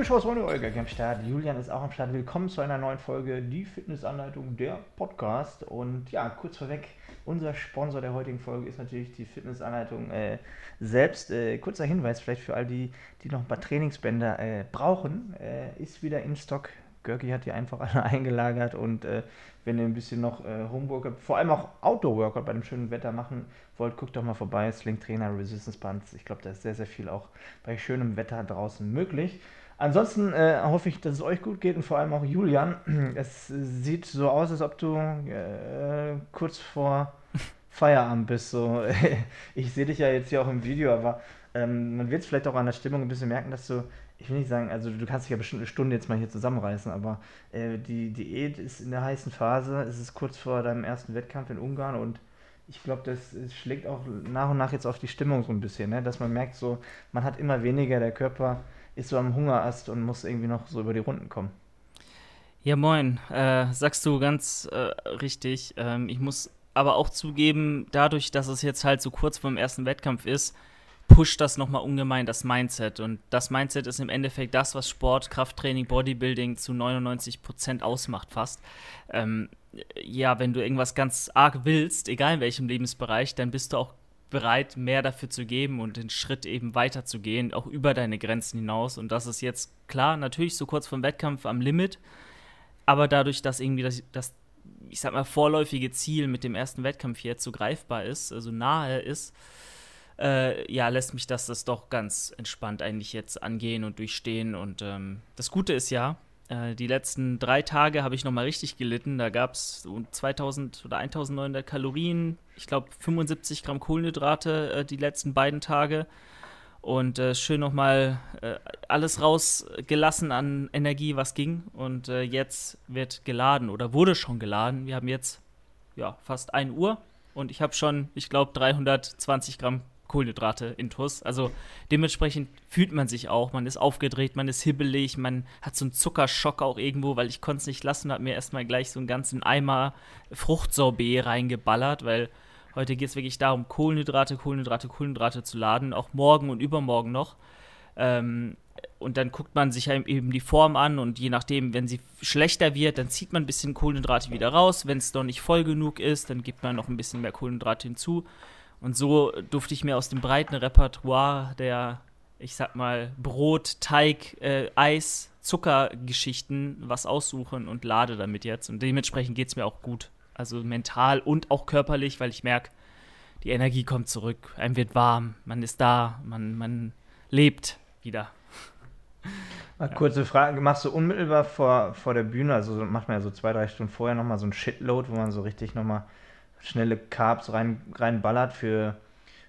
liebe Showsfreunde, Olga am Start. Julian ist auch am Start. Willkommen zu einer neuen Folge, die Fitnessanleitung, der Podcast. Und ja, kurz vorweg, unser Sponsor der heutigen Folge ist natürlich die Fitnessanleitung äh, selbst. Äh, kurzer Hinweis vielleicht für all die, die noch ein paar Trainingsbänder äh, brauchen, äh, ist wieder in Stock. Görki hat die einfach alle eingelagert und äh, wenn ihr ein bisschen noch äh, Homeworkout, vor allem auch Outdoor-Workout bei dem schönen Wetter machen wollt, guckt doch mal vorbei. Sling Trainer, Resistance Bands. Ich glaube, da ist sehr, sehr viel auch bei schönem Wetter draußen möglich. Ansonsten äh, hoffe ich, dass es euch gut geht und vor allem auch Julian. Es sieht so aus, als ob du äh, kurz vor Feierabend bist. So. ich sehe dich ja jetzt hier auch im Video, aber ähm, man wird es vielleicht auch an der Stimmung ein bisschen merken, dass du ich will nicht sagen, also du kannst dich ja bestimmt eine Stunde jetzt mal hier zusammenreißen, aber äh, die Diät ist in der heißen Phase, es ist kurz vor deinem ersten Wettkampf in Ungarn und ich glaube, das schlägt auch nach und nach jetzt auf die Stimmung so ein bisschen, ne? dass man merkt, so man hat immer weniger, der Körper ist so am Hungerast und muss irgendwie noch so über die Runden kommen. Ja, moin, äh, sagst du ganz äh, richtig. Ähm, ich muss aber auch zugeben, dadurch, dass es jetzt halt so kurz vor dem ersten Wettkampf ist, pusht das nochmal ungemein das Mindset. Und das Mindset ist im Endeffekt das, was Sport, Krafttraining, Bodybuilding zu 99 Prozent ausmacht fast. Ähm, ja, wenn du irgendwas ganz arg willst, egal in welchem Lebensbereich, dann bist du auch bereit, mehr dafür zu geben und den Schritt eben weiterzugehen, auch über deine Grenzen hinaus. Und das ist jetzt klar, natürlich so kurz vom Wettkampf am Limit, aber dadurch, dass irgendwie das, das ich sag mal, vorläufige Ziel mit dem ersten Wettkampf jetzt so greifbar ist, also nahe ist, äh, ja, lässt mich das, das doch ganz entspannt eigentlich jetzt angehen und durchstehen. Und ähm, das Gute ist ja, äh, die letzten drei Tage habe ich nochmal richtig gelitten. Da gab es 2000 oder 1900 Kalorien, ich glaube 75 Gramm Kohlenhydrate äh, die letzten beiden Tage. Und äh, schön nochmal äh, alles rausgelassen an Energie, was ging. Und äh, jetzt wird geladen oder wurde schon geladen. Wir haben jetzt ja, fast 1 Uhr und ich habe schon, ich glaube, 320 Gramm Kohlenhydrate intus. Also dementsprechend fühlt man sich auch. Man ist aufgedreht, man ist hibbelig, man hat so einen Zuckerschock auch irgendwo, weil ich konnte es nicht lassen und habe mir erstmal gleich so einen ganzen Eimer Fruchtsorbet reingeballert, weil heute geht es wirklich darum, Kohlenhydrate, Kohlenhydrate, Kohlenhydrate zu laden, auch morgen und übermorgen noch. Ähm, und dann guckt man sich eben die Form an und je nachdem, wenn sie schlechter wird, dann zieht man ein bisschen Kohlenhydrate wieder raus. Wenn es noch nicht voll genug ist, dann gibt man noch ein bisschen mehr Kohlenhydrate hinzu. Und so durfte ich mir aus dem breiten Repertoire der, ich sag mal, Brot, Teig, äh, Eis, Zuckergeschichten was aussuchen und lade damit jetzt. Und dementsprechend geht es mir auch gut. Also mental und auch körperlich, weil ich merke, die Energie kommt zurück, einem wird warm, man ist da, man, man lebt wieder. Mal kurze Frage, machst du unmittelbar vor, vor der Bühne, also macht man ja so zwei, drei Stunden vorher nochmal so ein Shitload, wo man so richtig nochmal schnelle Carbs rein, reinballert für,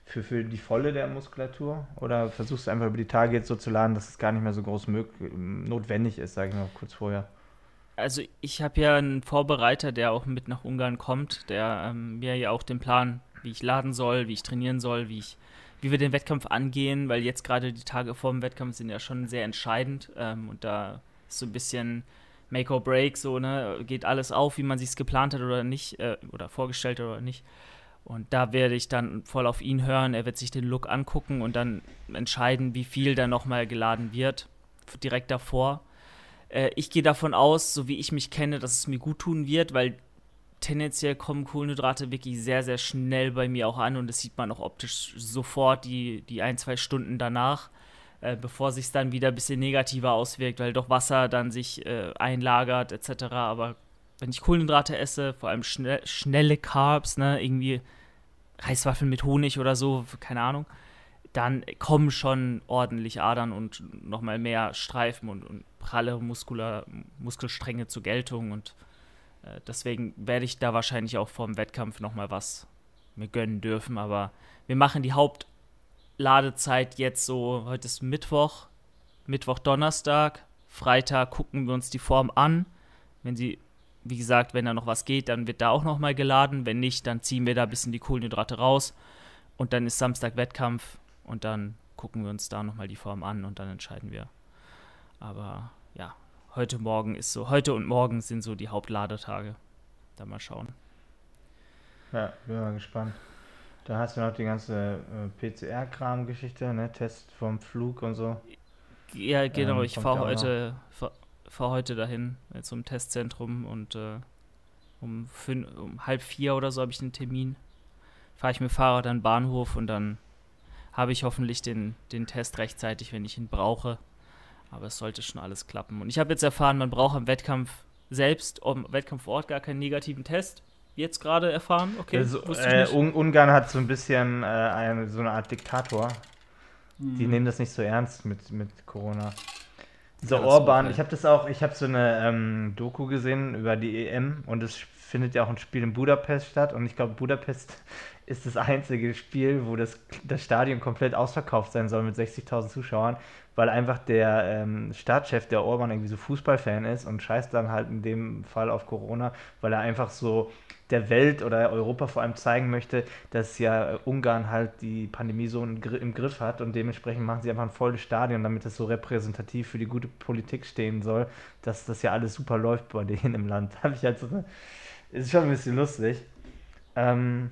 für, für die Volle der Muskulatur? Oder versuchst du einfach über die Tage jetzt so zu laden, dass es gar nicht mehr so groß notwendig ist, sage ich mal kurz vorher? Also ich habe ja einen Vorbereiter, der auch mit nach Ungarn kommt, der ähm, mir ja auch den Plan, wie ich laden soll, wie ich trainieren soll, wie ich wie wir den Wettkampf angehen, weil jetzt gerade die Tage vor dem Wettkampf sind ja schon sehr entscheidend ähm, und da ist so ein bisschen Make or Break, so, ne, geht alles auf, wie man sich es geplant hat oder nicht, äh, oder vorgestellt hat oder nicht. Und da werde ich dann voll auf ihn hören. Er wird sich den Look angucken und dann entscheiden, wie viel da nochmal geladen wird, direkt davor. Äh, ich gehe davon aus, so wie ich mich kenne, dass es mir gut tun wird, weil tendenziell kommen Kohlenhydrate wirklich sehr, sehr schnell bei mir auch an und das sieht man auch optisch sofort die, die ein, zwei Stunden danach äh, bevor sich dann wieder ein bisschen negativer auswirkt, weil doch Wasser dann sich äh, einlagert etc. Aber wenn ich Kohlenhydrate esse, vor allem schnell, schnelle Carbs, ne, irgendwie Reiswaffeln mit Honig oder so, keine Ahnung, dann kommen schon ordentlich Adern und nochmal mehr Streifen und, und pralle Muskular, Muskelstränge zur Geltung und äh, deswegen werde ich da wahrscheinlich auch vor dem Wettkampf nochmal was mir gönnen dürfen, aber wir machen die Haupt Ladezeit jetzt so, heute ist Mittwoch, Mittwoch, Donnerstag, Freitag gucken wir uns die Form an. Wenn sie, wie gesagt, wenn da noch was geht, dann wird da auch nochmal geladen. Wenn nicht, dann ziehen wir da ein bisschen die Kohlenhydrate raus. Und dann ist Samstag Wettkampf und dann gucken wir uns da nochmal die Form an und dann entscheiden wir. Aber ja, heute Morgen ist so, heute und morgen sind so die Hauptladetage. Da mal schauen. Ja, bin mal gespannt. Da hast du noch die ganze äh, PCR-Kram-Geschichte, ne? Test vom Flug und so. Ja, genau, ähm, ich fahre heute, fahr, fahr, heute dahin äh, zum Testzentrum und äh, um, fünf, um halb vier oder so habe ich einen Termin. Fahre ich mit Fahrrad an den Bahnhof und dann habe ich hoffentlich den, den Test rechtzeitig, wenn ich ihn brauche. Aber es sollte schon alles klappen. Und ich habe jetzt erfahren, man braucht am Wettkampf selbst, am Wettkampfort gar keinen negativen Test. Jetzt gerade erfahren, okay. Also, äh, Ungarn hat so ein bisschen äh, eine, so eine Art Diktator. Hm. Die nehmen das nicht so ernst mit, mit Corona. Dieser ja, Orban, ich habe das auch, ich habe so eine ähm, Doku gesehen über die EM und es findet ja auch ein Spiel in Budapest statt und ich glaube, Budapest ist das einzige Spiel, wo das, das Stadion komplett ausverkauft sein soll mit 60.000 Zuschauern, weil einfach der ähm, Staatschef, der Orban, irgendwie so Fußballfan ist und scheißt dann halt in dem Fall auf Corona, weil er einfach so der Welt oder Europa vor allem zeigen möchte, dass ja Ungarn halt die Pandemie so im Griff hat und dementsprechend machen sie einfach ein volles Stadion, damit es so repräsentativ für die gute Politik stehen soll, dass das ja alles super läuft bei denen im Land. Habe ich halt so, ist schon ein bisschen lustig. Ähm,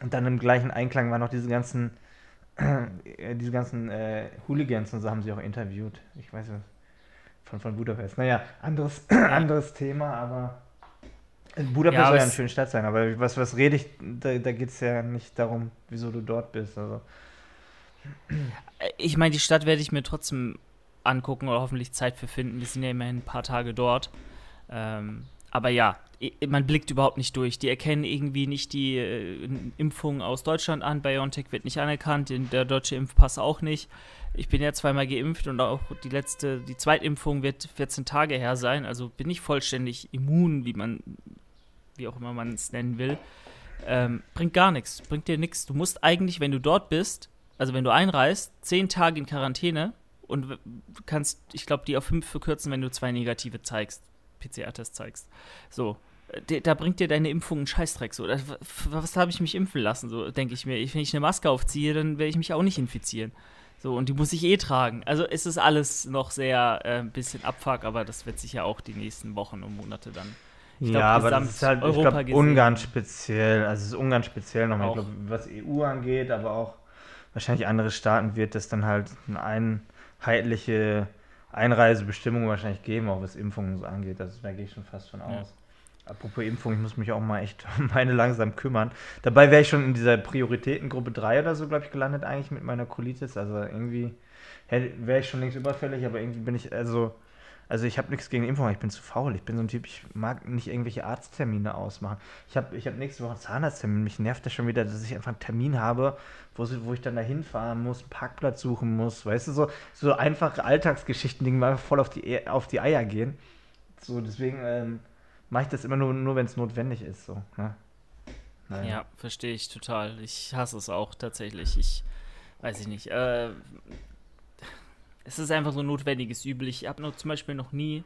und dann im gleichen Einklang waren noch diese ganzen, äh, diese ganzen äh, Hooligans und so haben sie auch interviewt. Ich weiß nicht, von, von Budapest. Naja, anderes, anderes Thema, aber Budapest ja, soll ja eine schöne Stadt sein, aber was, was rede ich, da, da geht es ja nicht darum, wieso du dort bist. Also. Ich meine, die Stadt werde ich mir trotzdem angucken oder hoffentlich Zeit für finden. Wir sind ja immerhin ein paar Tage dort. Ähm, aber ja, man blickt überhaupt nicht durch. Die erkennen irgendwie nicht die äh, Impfung aus Deutschland an. BioNTech wird nicht anerkannt, der deutsche Impfpass auch nicht. Ich bin ja zweimal geimpft und auch die letzte, die Zweitimpfung wird 14 Tage her sein. Also bin ich vollständig immun, wie man, wie auch immer man es nennen will. Ähm, bringt gar nichts, bringt dir nichts. Du musst eigentlich, wenn du dort bist, also wenn du einreist, 10 Tage in Quarantäne und kannst, ich glaube, die auf 5 verkürzen, wenn du zwei negative zeigst. PCR-Test zeigst. So, da bringt dir deine Impfung einen Scheißdreck. So, was habe ich mich impfen lassen? So, denke ich mir. Wenn ich eine Maske aufziehe, dann werde ich mich auch nicht infizieren. So, und die muss ich eh tragen. Also es ist alles noch sehr äh, ein bisschen Abfuck, aber das wird sich ja auch die nächsten Wochen und Monate dann. Ich ja, glaub, aber das ist halt, Europa ich glaube, Ungarn speziell, also es ist Ungarn speziell nochmal, ich glaube, was EU angeht, aber auch wahrscheinlich andere Staaten wird es dann halt eine einheitliche Einreisebestimmungen wahrscheinlich geben, auch was Impfungen so angeht. Also da gehe ich schon fast von aus. Ja. Apropos Impfung, ich muss mich auch mal echt um meine langsam kümmern. Dabei wäre ich schon in dieser Prioritätengruppe 3 oder so, glaube ich, gelandet eigentlich mit meiner Colitis. Also irgendwie wäre ich schon längst überfällig, aber irgendwie bin ich, also also ich habe nichts gegen Impfung, ich bin zu faul. Ich bin so ein Typ, ich mag nicht irgendwelche Arzttermine ausmachen. Ich habe ich hab nächste Woche einen Zahnarzttermin. Mich nervt das schon wieder, dass ich einfach einen Termin habe, wo, wo ich dann da hinfahren muss, einen Parkplatz suchen muss. Weißt du, so, so einfache Alltagsgeschichten, die mir voll auf die, auf die Eier gehen. So, deswegen ähm, mache ich das immer nur, nur wenn es notwendig ist. So, ne? naja. Ja, verstehe ich total. Ich hasse es auch tatsächlich. Ich weiß ich nicht. Äh, es ist einfach so ein notwendiges Übel. Ich habe noch zum Beispiel noch nie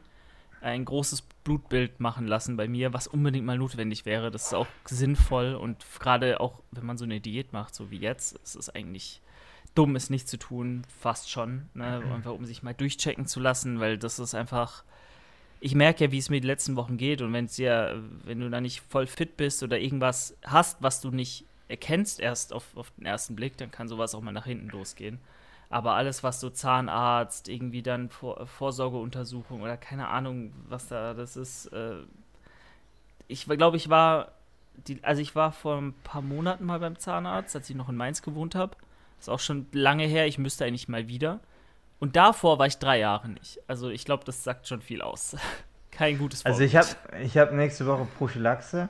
ein großes Blutbild machen lassen bei mir, was unbedingt mal notwendig wäre. Das ist auch sinnvoll und gerade auch, wenn man so eine Diät macht, so wie jetzt, ist es eigentlich dumm, es nicht zu tun, fast schon. Ne? Mhm. Einfach um sich mal durchchecken zu lassen, weil das ist einfach. Ich merke ja, wie es mir die letzten Wochen geht und wenn es ja, wenn du da nicht voll fit bist oder irgendwas hast, was du nicht erkennst erst auf, auf den ersten Blick, dann kann sowas auch mal nach hinten losgehen. Aber alles, was so Zahnarzt, irgendwie dann Vor Vorsorgeuntersuchung oder keine Ahnung, was da das ist. Äh ich glaube, ich war, die, also ich war vor ein paar Monaten mal beim Zahnarzt, als ich noch in Mainz gewohnt habe. Ist auch schon lange her, ich müsste eigentlich mal wieder. Und davor war ich drei Jahre nicht. Also ich glaube, das sagt schon viel aus. Kein gutes Vorbild. Also ich habe ich hab nächste Woche Prophylaxe.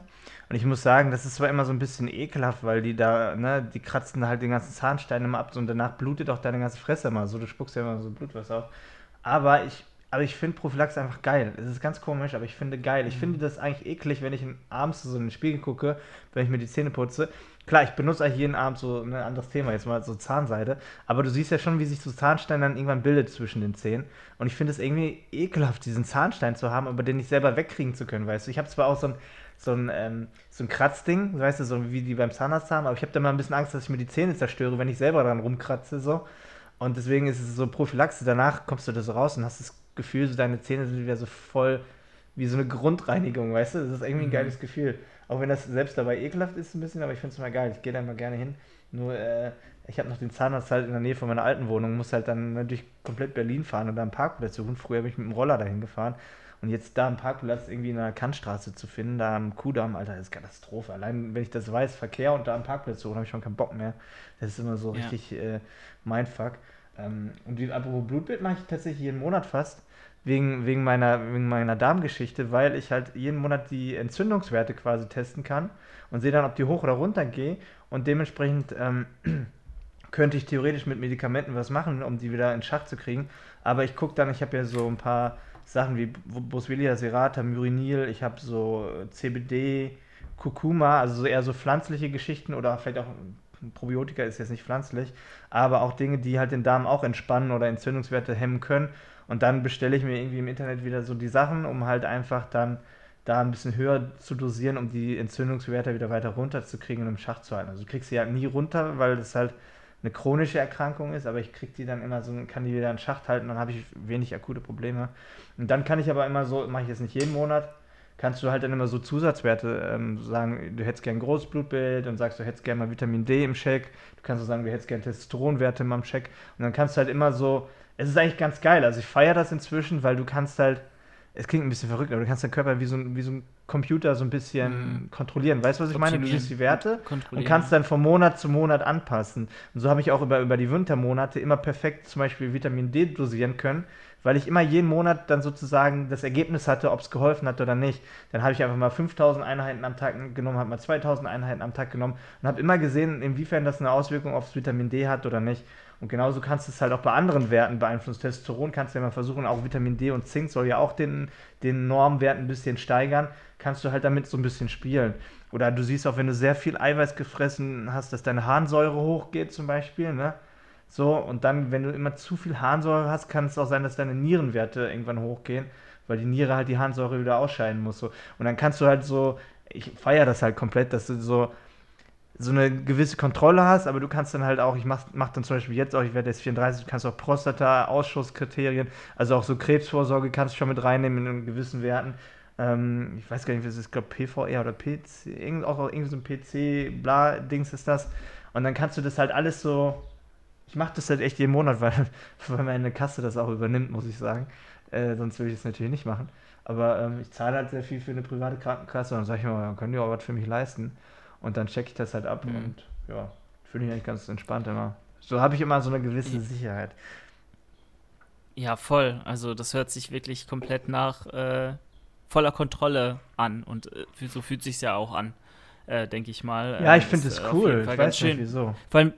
Und ich muss sagen, das ist zwar immer so ein bisschen ekelhaft, weil die da, ne, die kratzen halt den ganzen Zahnstein immer ab und danach blutet auch deine ganze Fresse immer so. Du spuckst ja immer so Blutwasser auf. Aber ich, aber ich finde Prophylaxe einfach geil. Es ist ganz komisch, aber ich finde geil. Ich mhm. finde das eigentlich eklig, wenn ich abends so in den Spiegel gucke, wenn ich mir die Zähne putze. Klar, ich benutze eigentlich jeden Abend so ein anderes Thema, jetzt mal so Zahnseide. Aber du siehst ja schon, wie sich so Zahnstein dann irgendwann bildet zwischen den Zähnen. Und ich finde es irgendwie ekelhaft, diesen Zahnstein zu haben, aber den nicht selber wegkriegen zu können, weißt du. Ich habe zwar auch so ein so ein, ähm, so ein Kratzding, weißt du, so wie die beim Zahnarzt haben, aber ich habe da mal ein bisschen Angst, dass ich mir die Zähne zerstöre, wenn ich selber dran rumkratze, so. Und deswegen ist es so Prophylaxe, danach kommst du da so raus und hast das Gefühl, so deine Zähne sind wieder so voll wie so eine Grundreinigung, weißt du? Das ist irgendwie ein Mhm. geiles Gefühl. Auch wenn das selbst dabei ekelhaft ist ein bisschen, aber ich finde es immer geil. Ich gehe da immer gerne hin. Nur, äh, ich habe noch den Zahnarzt halt in der Nähe von meiner alten Wohnung, muss halt dann durch komplett Berlin fahren und da einen Parkplatz suchen. Früher bin ich mit dem Roller dahin gefahren. Und jetzt da einen Parkplatz irgendwie in einer Kantstraße zu finden, da am Kudamm, Alter, ist Katastrophe. Allein, wenn ich das weiß, Verkehr und da einen Parkplatz suchen, habe ich schon keinen Bock mehr. Das ist immer so Ja. richtig äh, Mindfuck. Ähm, und die, apropos Blutbild mache ich tatsächlich jeden Monat fast. Wegen, wegen, meiner, wegen meiner Darmgeschichte, weil ich halt jeden Monat die Entzündungswerte quasi testen kann und sehe dann, ob die hoch oder runter gehen. Und dementsprechend ähm, könnte ich theoretisch mit Medikamenten was machen, um die wieder in Schach zu kriegen. Aber ich gucke dann, ich habe ja so ein paar Sachen wie Boswellia serrata, Myrinil, ich habe so äh, CBD, Kurkuma, also so eher so pflanzliche Geschichten oder vielleicht auch Probiotika ist jetzt nicht pflanzlich, aber auch Dinge, die halt den Darm auch entspannen oder Entzündungswerte hemmen können. Und dann bestelle ich mir irgendwie im Internet wieder so die Sachen, um halt einfach dann da ein bisschen höher zu dosieren, um die Entzündungswerte wieder weiter runterzukriegen und im Schach zu halten. Also du kriegst sie halt nie runter, weil das halt eine chronische Erkrankung ist, aber ich krieg die dann immer so, kann die wieder in Schacht halten, dann habe ich wenig akute Probleme. Und dann kann ich aber immer so, mache ich jetzt nicht jeden Monat, kannst du halt dann immer so Zusatzwerte ähm, sagen, du hättest gern ein großes Blutbild und sagst, du hättest gern mal Vitamin D im Shake, du kannst so sagen, du hättest gern Testosteronwerte mal im Shake und dann kannst du halt immer so, es ist eigentlich ganz geil, also ich feiere das inzwischen, weil du kannst halt, es klingt ein bisschen verrückt, aber du kannst deinen Körper wie so, ein- wie so ein Computer so ein bisschen Mhm. kontrollieren, weißt du, was ich meine? Du Optimieren. siehst die Werte und kannst dann von Monat zu Monat anpassen. Und so habe ich auch über, über die Wintermonate immer perfekt zum Beispiel Vitamin D dosieren können, weil ich immer jeden Monat dann sozusagen das Ergebnis hatte, ob es geholfen hat oder nicht. Dann habe ich einfach mal 5000 Einheiten am Tag genommen, habe mal 2000 Einheiten am Tag genommen und habe immer gesehen, inwiefern das eine Auswirkung aufs Vitamin D hat oder nicht. Und genauso kannst du es halt auch bei anderen Werten beeinflussen. Testosteron kannst du ja mal versuchen, auch Vitamin D und Zink soll ja auch den, den Normwert ein bisschen steigern. Kannst du halt damit so ein bisschen spielen. Oder du siehst auch, wenn du sehr viel Eiweiß gefressen hast, dass deine Harnsäure hochgeht zum Beispiel, ne? So, und dann, wenn du immer zu viel Harnsäure hast, kann es auch sein, dass deine Nierenwerte irgendwann hochgehen, weil die Niere halt die Harnsäure wieder ausscheiden muss. So. Und dann kannst du halt so, ich feiere das halt komplett, dass du so, so eine gewisse Kontrolle hast, aber du kannst dann halt auch, ich mach, mach dann zum Beispiel jetzt auch, ich werde jetzt 34, du kannst auch Prostata-Ausschusskriterien, also auch so Krebsvorsorge kannst du schon mit reinnehmen in gewissen Werten. Ähm, ich weiß gar nicht, was ist, ich glaube PVR oder PC, irgend, auch irgendwie so ein PC, bla, Dings ist das. Und dann kannst du das halt alles so, ich mache das halt echt jeden Monat, weil, weil meine Kasse das auch übernimmt, muss ich sagen. Äh, sonst würde ich es natürlich nicht machen. Aber ähm, ich zahle halt sehr viel für eine private Krankenkasse und dann sage ich mir, können die auch was für mich leisten. Und dann checke ich das halt ab Mhm. und ja, fühle mich eigentlich ganz entspannt immer. So habe ich immer so eine gewisse. Sicherheit. Ja, voll. Also das hört sich wirklich komplett nach äh, voller Kontrolle an und äh, so fühlt sich ja auch an, äh, denke ich mal. Ja, ich finde es äh, cool. Ich weiß ganz nicht schön. wieso. Vor allem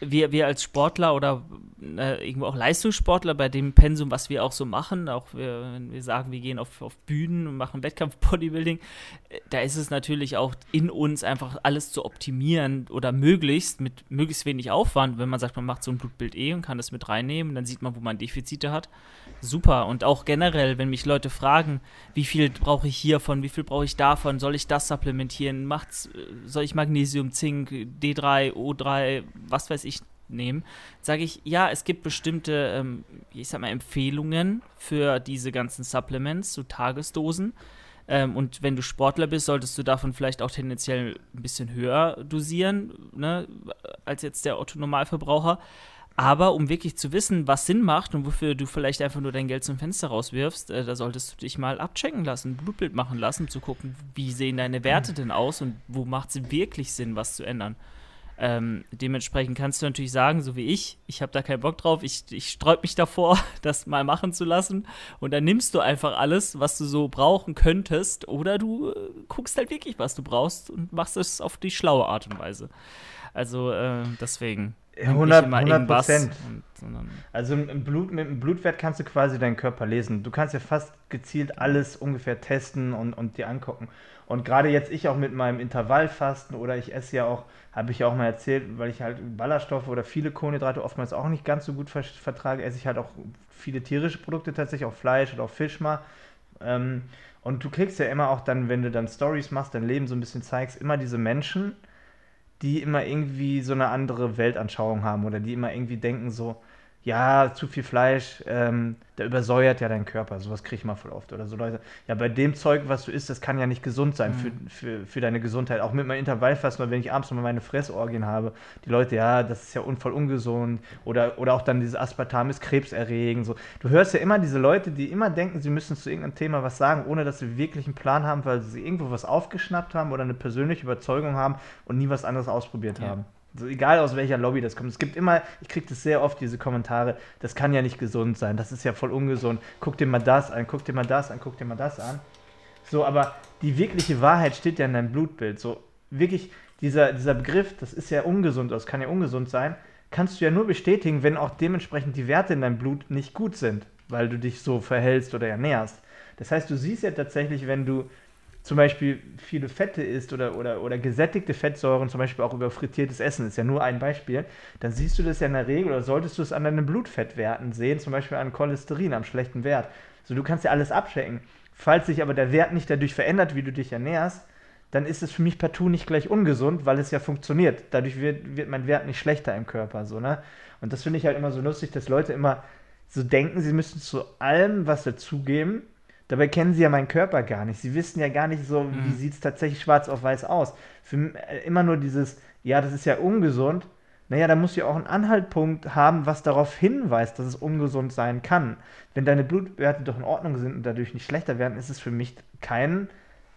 wir, wir als Sportler oder äh, irgendwo auch Leistungssportler bei dem Pensum, was wir auch so machen, auch wir, wenn wir sagen, wir gehen auf, auf Bühnen und machen Wettkampf-Bodybuilding, äh, da ist es natürlich auch in uns einfach alles zu optimieren oder möglichst mit möglichst wenig Aufwand, wenn man sagt, man macht so ein Blutbild eh und kann das mit reinnehmen, dann sieht man, wo man Defizite hat. Super. Und auch generell, wenn mich Leute fragen, wie viel brauche ich hiervon, wie viel brauche ich davon, soll ich das supplementieren, macht's, äh, soll ich Magnesium, Zink, D3, O3, was weiß ich nehmen, sage ich, ja, es gibt bestimmte, ähm, ich sag mal, Empfehlungen für diese ganzen Supplements, so Tagesdosen. Ähm, und wenn du Sportler bist, solltest du davon vielleicht auch tendenziell ein bisschen höher dosieren, ne, als jetzt der Otto-Normalverbraucher. Aber um wirklich zu wissen, was Sinn macht und wofür du vielleicht einfach nur dein Geld zum Fenster rauswirfst, äh, da solltest du dich mal abchecken lassen, ein Blutbild machen lassen, um zu gucken, wie sehen deine Werte denn aus und wo macht es wirklich Sinn, was zu ändern. Ähm, dementsprechend kannst du natürlich sagen, so wie ich, ich habe da keinen Bock drauf, ich, ich sträub mich davor, das mal machen zu lassen. Und dann nimmst du einfach alles, was du so brauchen könntest, oder du äh, guckst halt wirklich, was du brauchst und machst es auf die schlaue Art und Weise. Also äh, deswegen. Ja, nimm nicht 100 immer 100 irgendwas Prozent. Also im Blut, mit dem Blutwert kannst du quasi deinen Körper lesen. Du kannst ja fast gezielt alles ungefähr testen und, und dir angucken. Und gerade jetzt ich auch mit meinem Intervallfasten oder ich esse ja auch, habe ich ja auch mal erzählt, weil ich halt Ballaststoffe oder viele Kohlenhydrate oftmals auch nicht ganz so gut ver vertrage, esse ich halt auch viele tierische Produkte tatsächlich, auch Fleisch oder auch Fisch mal. Ähm, und du kriegst ja immer auch dann, wenn du dann Stories machst, dein Leben so ein bisschen zeigst, immer diese Menschen, die immer irgendwie so eine andere Weltanschauung haben oder die immer irgendwie denken so, ja, zu viel Fleisch, ähm, der übersäuert ja deinen Körper. Sowas kriege ich mal voll oft. Oder so Leute, ja, bei dem Zeug, was du isst, das kann ja nicht gesund sein mhm. für, für, für deine Gesundheit. Auch mit meinem Intervallfasten, wenn ich abends mal meine Fressorgien habe, die Leute, ja, das ist ja voll ungesund. Oder, oder auch dann dieses Aspartam ist krebserregend. So. Du hörst ja immer diese Leute, die immer denken, sie müssen zu irgendeinem Thema was sagen, ohne dass sie wirklich einen Plan haben, weil sie irgendwo was aufgeschnappt haben oder eine persönliche Überzeugung haben und nie was anderes ausprobiert ja. haben. So, egal aus welcher Lobby das kommt. Es gibt immer, ich kriege das sehr oft, diese Kommentare, das kann ja nicht gesund sein, das ist ja voll ungesund. Guck dir mal das an, guck dir mal das an, guck dir mal das an. So, aber die wirkliche Wahrheit steht ja in deinem Blutbild. So, wirklich, dieser, dieser Begriff, das ist ja ungesund, das kann ja ungesund sein, kannst du ja nur bestätigen, wenn auch dementsprechend die Werte in deinem Blut nicht gut sind, weil du dich so verhältst oder ernährst. Das heißt, du siehst ja tatsächlich, wenn du zum Beispiel viele Fette isst oder, oder, oder gesättigte Fettsäuren, zum Beispiel auch über frittiertes Essen, ist ja nur ein Beispiel, dann siehst du das ja in der Regel oder solltest du es an deinen Blutfettwerten sehen, zum Beispiel an Cholesterin, am schlechten Wert. So, du kannst ja alles abchecken. Falls sich aber der Wert nicht dadurch verändert, wie du dich ernährst, dann ist es für mich partout nicht gleich ungesund, weil es ja funktioniert. Dadurch wird, wird mein Wert nicht schlechter im Körper. So, ne? Und das finde ich halt immer so lustig, dass Leute immer so denken, sie müssen zu allem was dazugeben Dabei kennen sie ja meinen Körper gar nicht. Sie wissen ja gar nicht so, mhm. wie sieht es tatsächlich schwarz auf weiß aus. Für äh, immer nur dieses, ja, das ist ja ungesund. Naja, da muss ja auch einen Anhaltpunkt haben, was darauf hinweist, dass es ungesund sein kann. Wenn deine Blutwerte doch in Ordnung sind und dadurch nicht schlechter werden, ist es für mich kein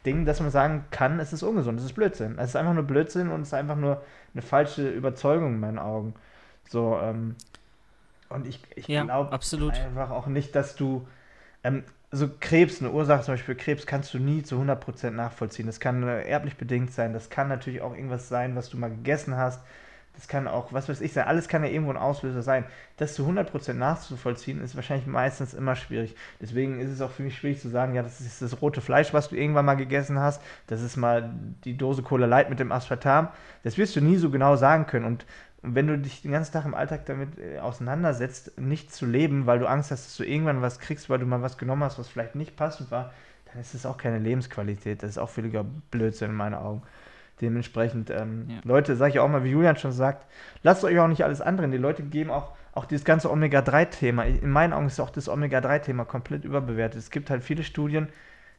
Ding, dass man sagen kann, es ist ungesund. Es ist Blödsinn. Es ist einfach nur Blödsinn und es ist einfach nur eine falsche Überzeugung in meinen Augen. So, ähm, und ich, ich ja, glaube einfach auch nicht, dass du. Ähm, also Krebs, eine Ursache zum Beispiel Krebs, kannst du nie zu 100% nachvollziehen. Das kann äh, erblich bedingt sein, das kann natürlich auch irgendwas sein, was du mal gegessen hast. Das kann auch, was weiß ich sein, alles kann ja irgendwo ein Auslöser sein. Das zu 100% nachzuvollziehen, ist wahrscheinlich meistens immer schwierig. Deswegen ist es auch für mich schwierig zu sagen, ja, das ist das rote Fleisch, was du irgendwann mal gegessen hast. Das ist mal die Dose Cola Light mit dem Aspartam. Das wirst du nie so genau sagen können. Und wenn du dich den ganzen Tag im Alltag damit äh, auseinandersetzt, nicht zu leben, weil du Angst hast, dass du irgendwann was kriegst, weil du mal was genommen hast, was vielleicht nicht passend war, dann ist das auch keine Lebensqualität. Das ist auch völliger Blödsinn in meinen Augen. Dementsprechend, ähm, ja. Leute, sage ich auch mal, wie Julian schon sagt, lasst euch auch nicht alles anderen. Die Leute geben auch, auch dieses ganze Omega-3-Thema. In meinen Augen ist auch das Omega-3-Thema komplett überbewertet. Es gibt halt viele Studien,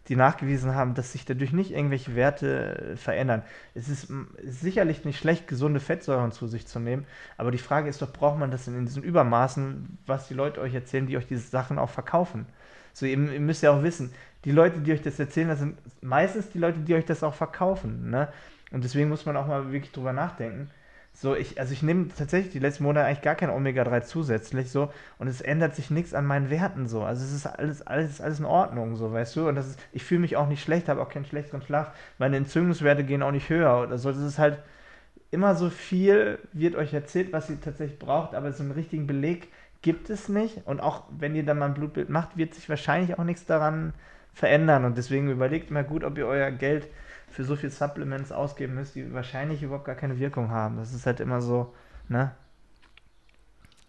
die nachgewiesen haben, dass sich dadurch nicht irgendwelche Werte äh, verändern. Es ist, sicherlich nicht schlecht, gesunde Fettsäuren zu sich zu nehmen, aber die Frage ist doch, braucht man das in diesen Übermaßen, was die Leute euch erzählen, die euch diese Sachen auch verkaufen? So, ihr, ihr müsst ja auch wissen, die Leute, die euch das erzählen, das sind meistens die Leute, die euch das auch verkaufen. Ne? Und deswegen muss man auch mal wirklich drüber nachdenken so, ich, also ich nehme tatsächlich die letzten Monate eigentlich gar kein Omega-3 zusätzlich so und es ändert sich nichts an meinen Werten so. Also es ist alles, alles, alles in Ordnung, so, weißt du? Und das ist, ich fühle mich auch nicht schlecht, habe auch keinen schlechteren Schlaf. Meine Entzündungswerte gehen auch nicht höher oder so. Das ist halt immer so viel, wird euch erzählt, was ihr tatsächlich braucht, aber so einen richtigen Beleg gibt es nicht. Und auch wenn ihr dann mal ein Blutbild macht, wird sich wahrscheinlich auch nichts daran verändern. Und deswegen überlegt mal gut, ob ihr euer Geld für so viel Supplements ausgeben müsst, die wahrscheinlich überhaupt gar keine Wirkung haben. Das ist halt immer so, ne?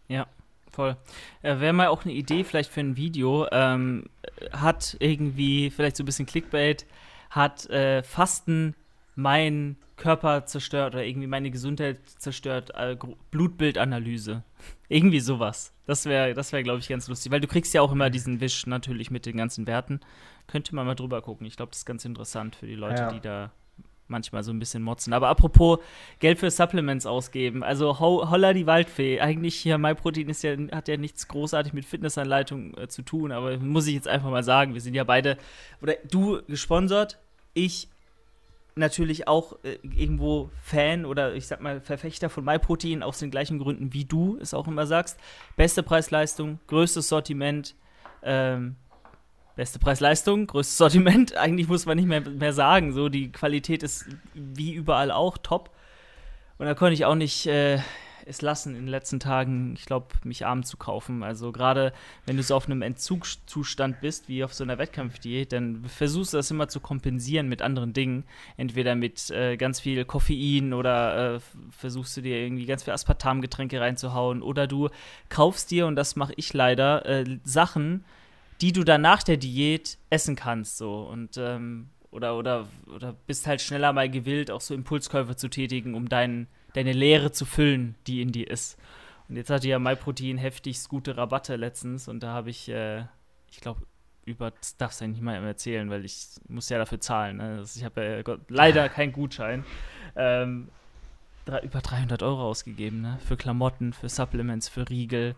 Ja, voll. Äh, Wäre mal auch eine Idee vielleicht für ein Video. Ähm, hat irgendwie vielleicht so ein bisschen Clickbait, hat äh, Fasten mein Körper zerstört oder irgendwie meine Gesundheit zerstört, äh, Blutbildanalyse. irgendwie sowas. Das wäre, das wäre, glaube ich, ganz lustig, weil du kriegst ja auch immer diesen Wisch natürlich mit den ganzen Werten. Könnte man mal drüber gucken. Ich glaube, das ist ganz interessant für die Leute, ja. die da manchmal so ein bisschen motzen. Aber apropos Geld für Supplements ausgeben, also ho holla die Waldfee. Eigentlich hier MyProtein ist ja, hat ja nichts großartig mit Fitnessanleitung äh, zu tun, aber muss ich jetzt einfach mal sagen, wir sind ja beide, oder du gesponsert, ich natürlich auch äh, irgendwo Fan oder ich sag mal Verfechter von MyProtein aus den gleichen Gründen wie du es auch immer sagst. Beste Preis-Leistung, größtes Sortiment, ähm, beste Preis-Leistung, größtes Sortiment. Eigentlich muss man nicht mehr, mehr sagen. So, die Qualität ist wie überall auch top. Und da konnte ich auch nicht äh, es lassen, in den letzten Tagen, ich glaube, mich abends zu kaufen. Also gerade wenn du so auf einem Entzugszustand bist, wie auf so einer Wettkampfdiät, dann versuchst du das immer zu kompensieren mit anderen Dingen. Entweder mit äh, ganz viel Koffein oder äh, versuchst du dir irgendwie ganz viel Aspartamgetränke reinzuhauen oder du kaufst dir, und das mache ich leider, äh, Sachen, die du dann nach der Diät essen kannst. So. Und ähm, oder, oder, oder bist halt schneller mal gewillt, auch so Impulskäufe zu tätigen, um deinen deine Leere zu füllen, die in dir ist. Und jetzt hatte ja MyProtein heftigst gute Rabatte letztens und da habe ich, äh, ich glaube, über, das darfst du ja nicht mal erzählen, weil ich muss ja dafür zahlen. Ne? Also ich habe ja leider keinen Gutschein. Ähm, drei, über 300 Euro ausgegeben, ne? Für Klamotten, für Supplements, für Riegel.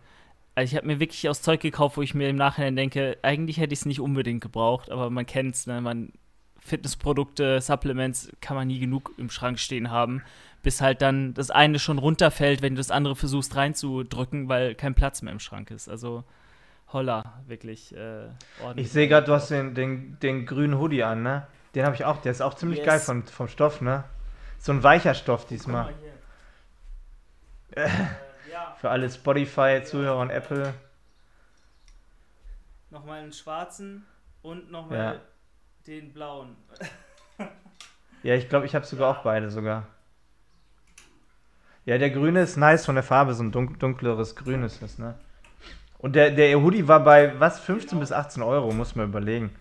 Also ich habe mir wirklich aus Zeug gekauft, wo ich mir im Nachhinein denke, eigentlich hätte ich es nicht unbedingt gebraucht, aber man kennt es, ne? Man, Fitnessprodukte, Supplements kann man nie genug im Schrank stehen haben, bis halt dann das eine schon runterfällt, wenn du das andere versuchst reinzudrücken, weil kein Platz mehr im Schrank ist. Also holla, wirklich äh, ordentlich. Ich sehe gerade, du hast den, den, den grünen Hoodie an, ne? Den habe ich auch, der ist auch ziemlich yes. geil vom, vom Stoff, ne? So ein weicher Stoff diesmal. äh, ja. Für alle Spotify-Zuhörer und Apple. Nochmal einen schwarzen und nochmal ja. den blauen. ja, ich glaube, ich habe sogar auch beide sogar. Ja, der grüne ist nice von der Farbe, so ein dunkleres Grün ist das, ne? Und der, der Hoodie war bei was? 15 genau. bis 18 Euro, muss man überlegen.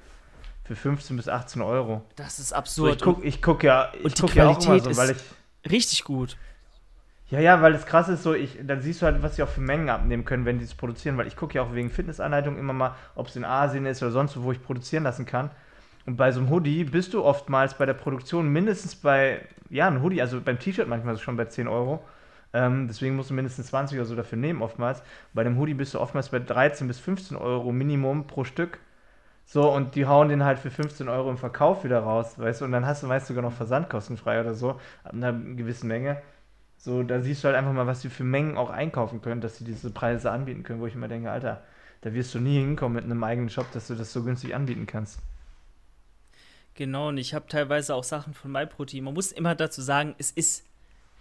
Für 15 bis 18 Euro. Das ist absurd. So, ich gucke guck ja, ich guck ja auch immer so, weil ich. Richtig gut. Ja, ja, weil das krass ist so, ich, dann siehst du halt, was sie auch für Mengen abnehmen können, wenn die es produzieren, weil ich gucke ja auch wegen Fitnessanleitung immer mal, ob es in Asien ist oder sonst wo, wo ich produzieren lassen kann. Und bei so einem Hoodie bist du oftmals bei der Produktion mindestens bei, ja, ein Hoodie, also beim T-Shirt manchmal schon bei 10 Euro. Ähm, deswegen musst du mindestens 20 oder so dafür nehmen, oftmals. Bei dem Hoodie bist du oftmals bei 13 bis 15 Euro Minimum pro Stück. So, und die hauen den halt für 15 Euro im Verkauf wieder raus, weißt du, und dann hast du meist sogar noch versandkostenfrei oder so, ab einer gewissen Menge. So, da siehst du halt einfach mal, was die für Mengen auch einkaufen können, dass sie diese Preise anbieten können, wo ich immer denke, Alter, da wirst du nie hinkommen mit einem eigenen Shop, dass du das so günstig anbieten kannst. Genau, und ich habe teilweise auch Sachen von MyProtein. Man muss immer dazu sagen, es ist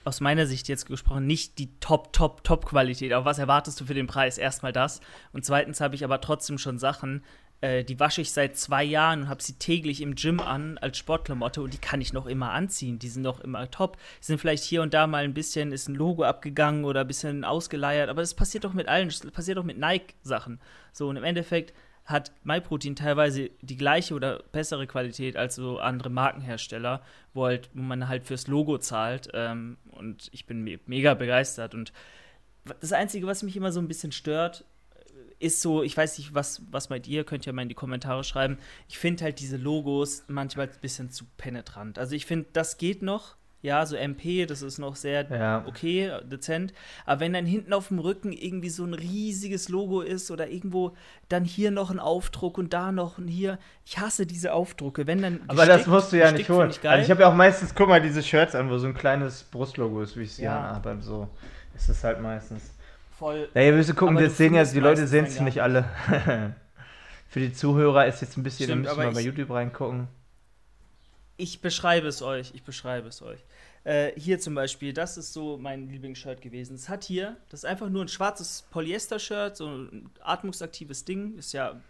aus meiner Sicht jetzt gesprochen nicht die Top, Top, Top-Qualität. Aber was erwartest du für den Preis? Erstmal das. Und zweitens habe ich aber trotzdem schon Sachen, äh, die wasche ich seit zwei Jahren und habe sie täglich im Gym an als Sportklamotte und die kann ich noch immer anziehen. Die sind noch immer top. Die sind vielleicht hier und da mal ein bisschen, ist ein Logo abgegangen oder ein bisschen ausgeleiert. Aber das passiert doch mit allen, das passiert doch mit Nike-Sachen. So, und im Endeffekt hat MyProtein teilweise die gleiche oder bessere Qualität als so andere Markenhersteller, wo, halt, wo man halt fürs Logo zahlt. Ähm, und ich bin me mega begeistert. Und das Einzige, was mich immer so ein bisschen stört, ist so, ich weiß nicht, was, was bei dir, könnt ihr mal in die Kommentare schreiben. Ich finde halt diese Logos manchmal ein bisschen zu penetrant. Also ich finde, das geht noch, ja, so MP, das ist noch sehr ja. okay, dezent. Aber wenn dann hinten auf dem Rücken irgendwie so ein riesiges Logo ist oder irgendwo dann hier noch ein Aufdruck und da noch ein hier, ich hasse diese Aufdrucke. Wenn dann Aber das musst du ja nicht holen. Ich, also ich habe ja auch meistens, guck mal, diese Shirts an, wo so ein kleines Brustlogo ist, wie ich es ja habe. So ist es halt meistens. Voll. Ja, ihr müsst gucken, jetzt sehen ja, die Leute sehen es nicht alle. Für die Zuhörer ist jetzt ein bisschen, Stimmt, da müssen wir mal bei YouTube reingucken. Ich beschreibe es euch, ich beschreibe es euch. Äh, hier zum Beispiel, das ist so mein Lieblingsshirt gewesen. Es hat hier, das ist einfach nur ein schwarzes Polyester-Shirt, so ein atmungsaktives Ding. Ist ja,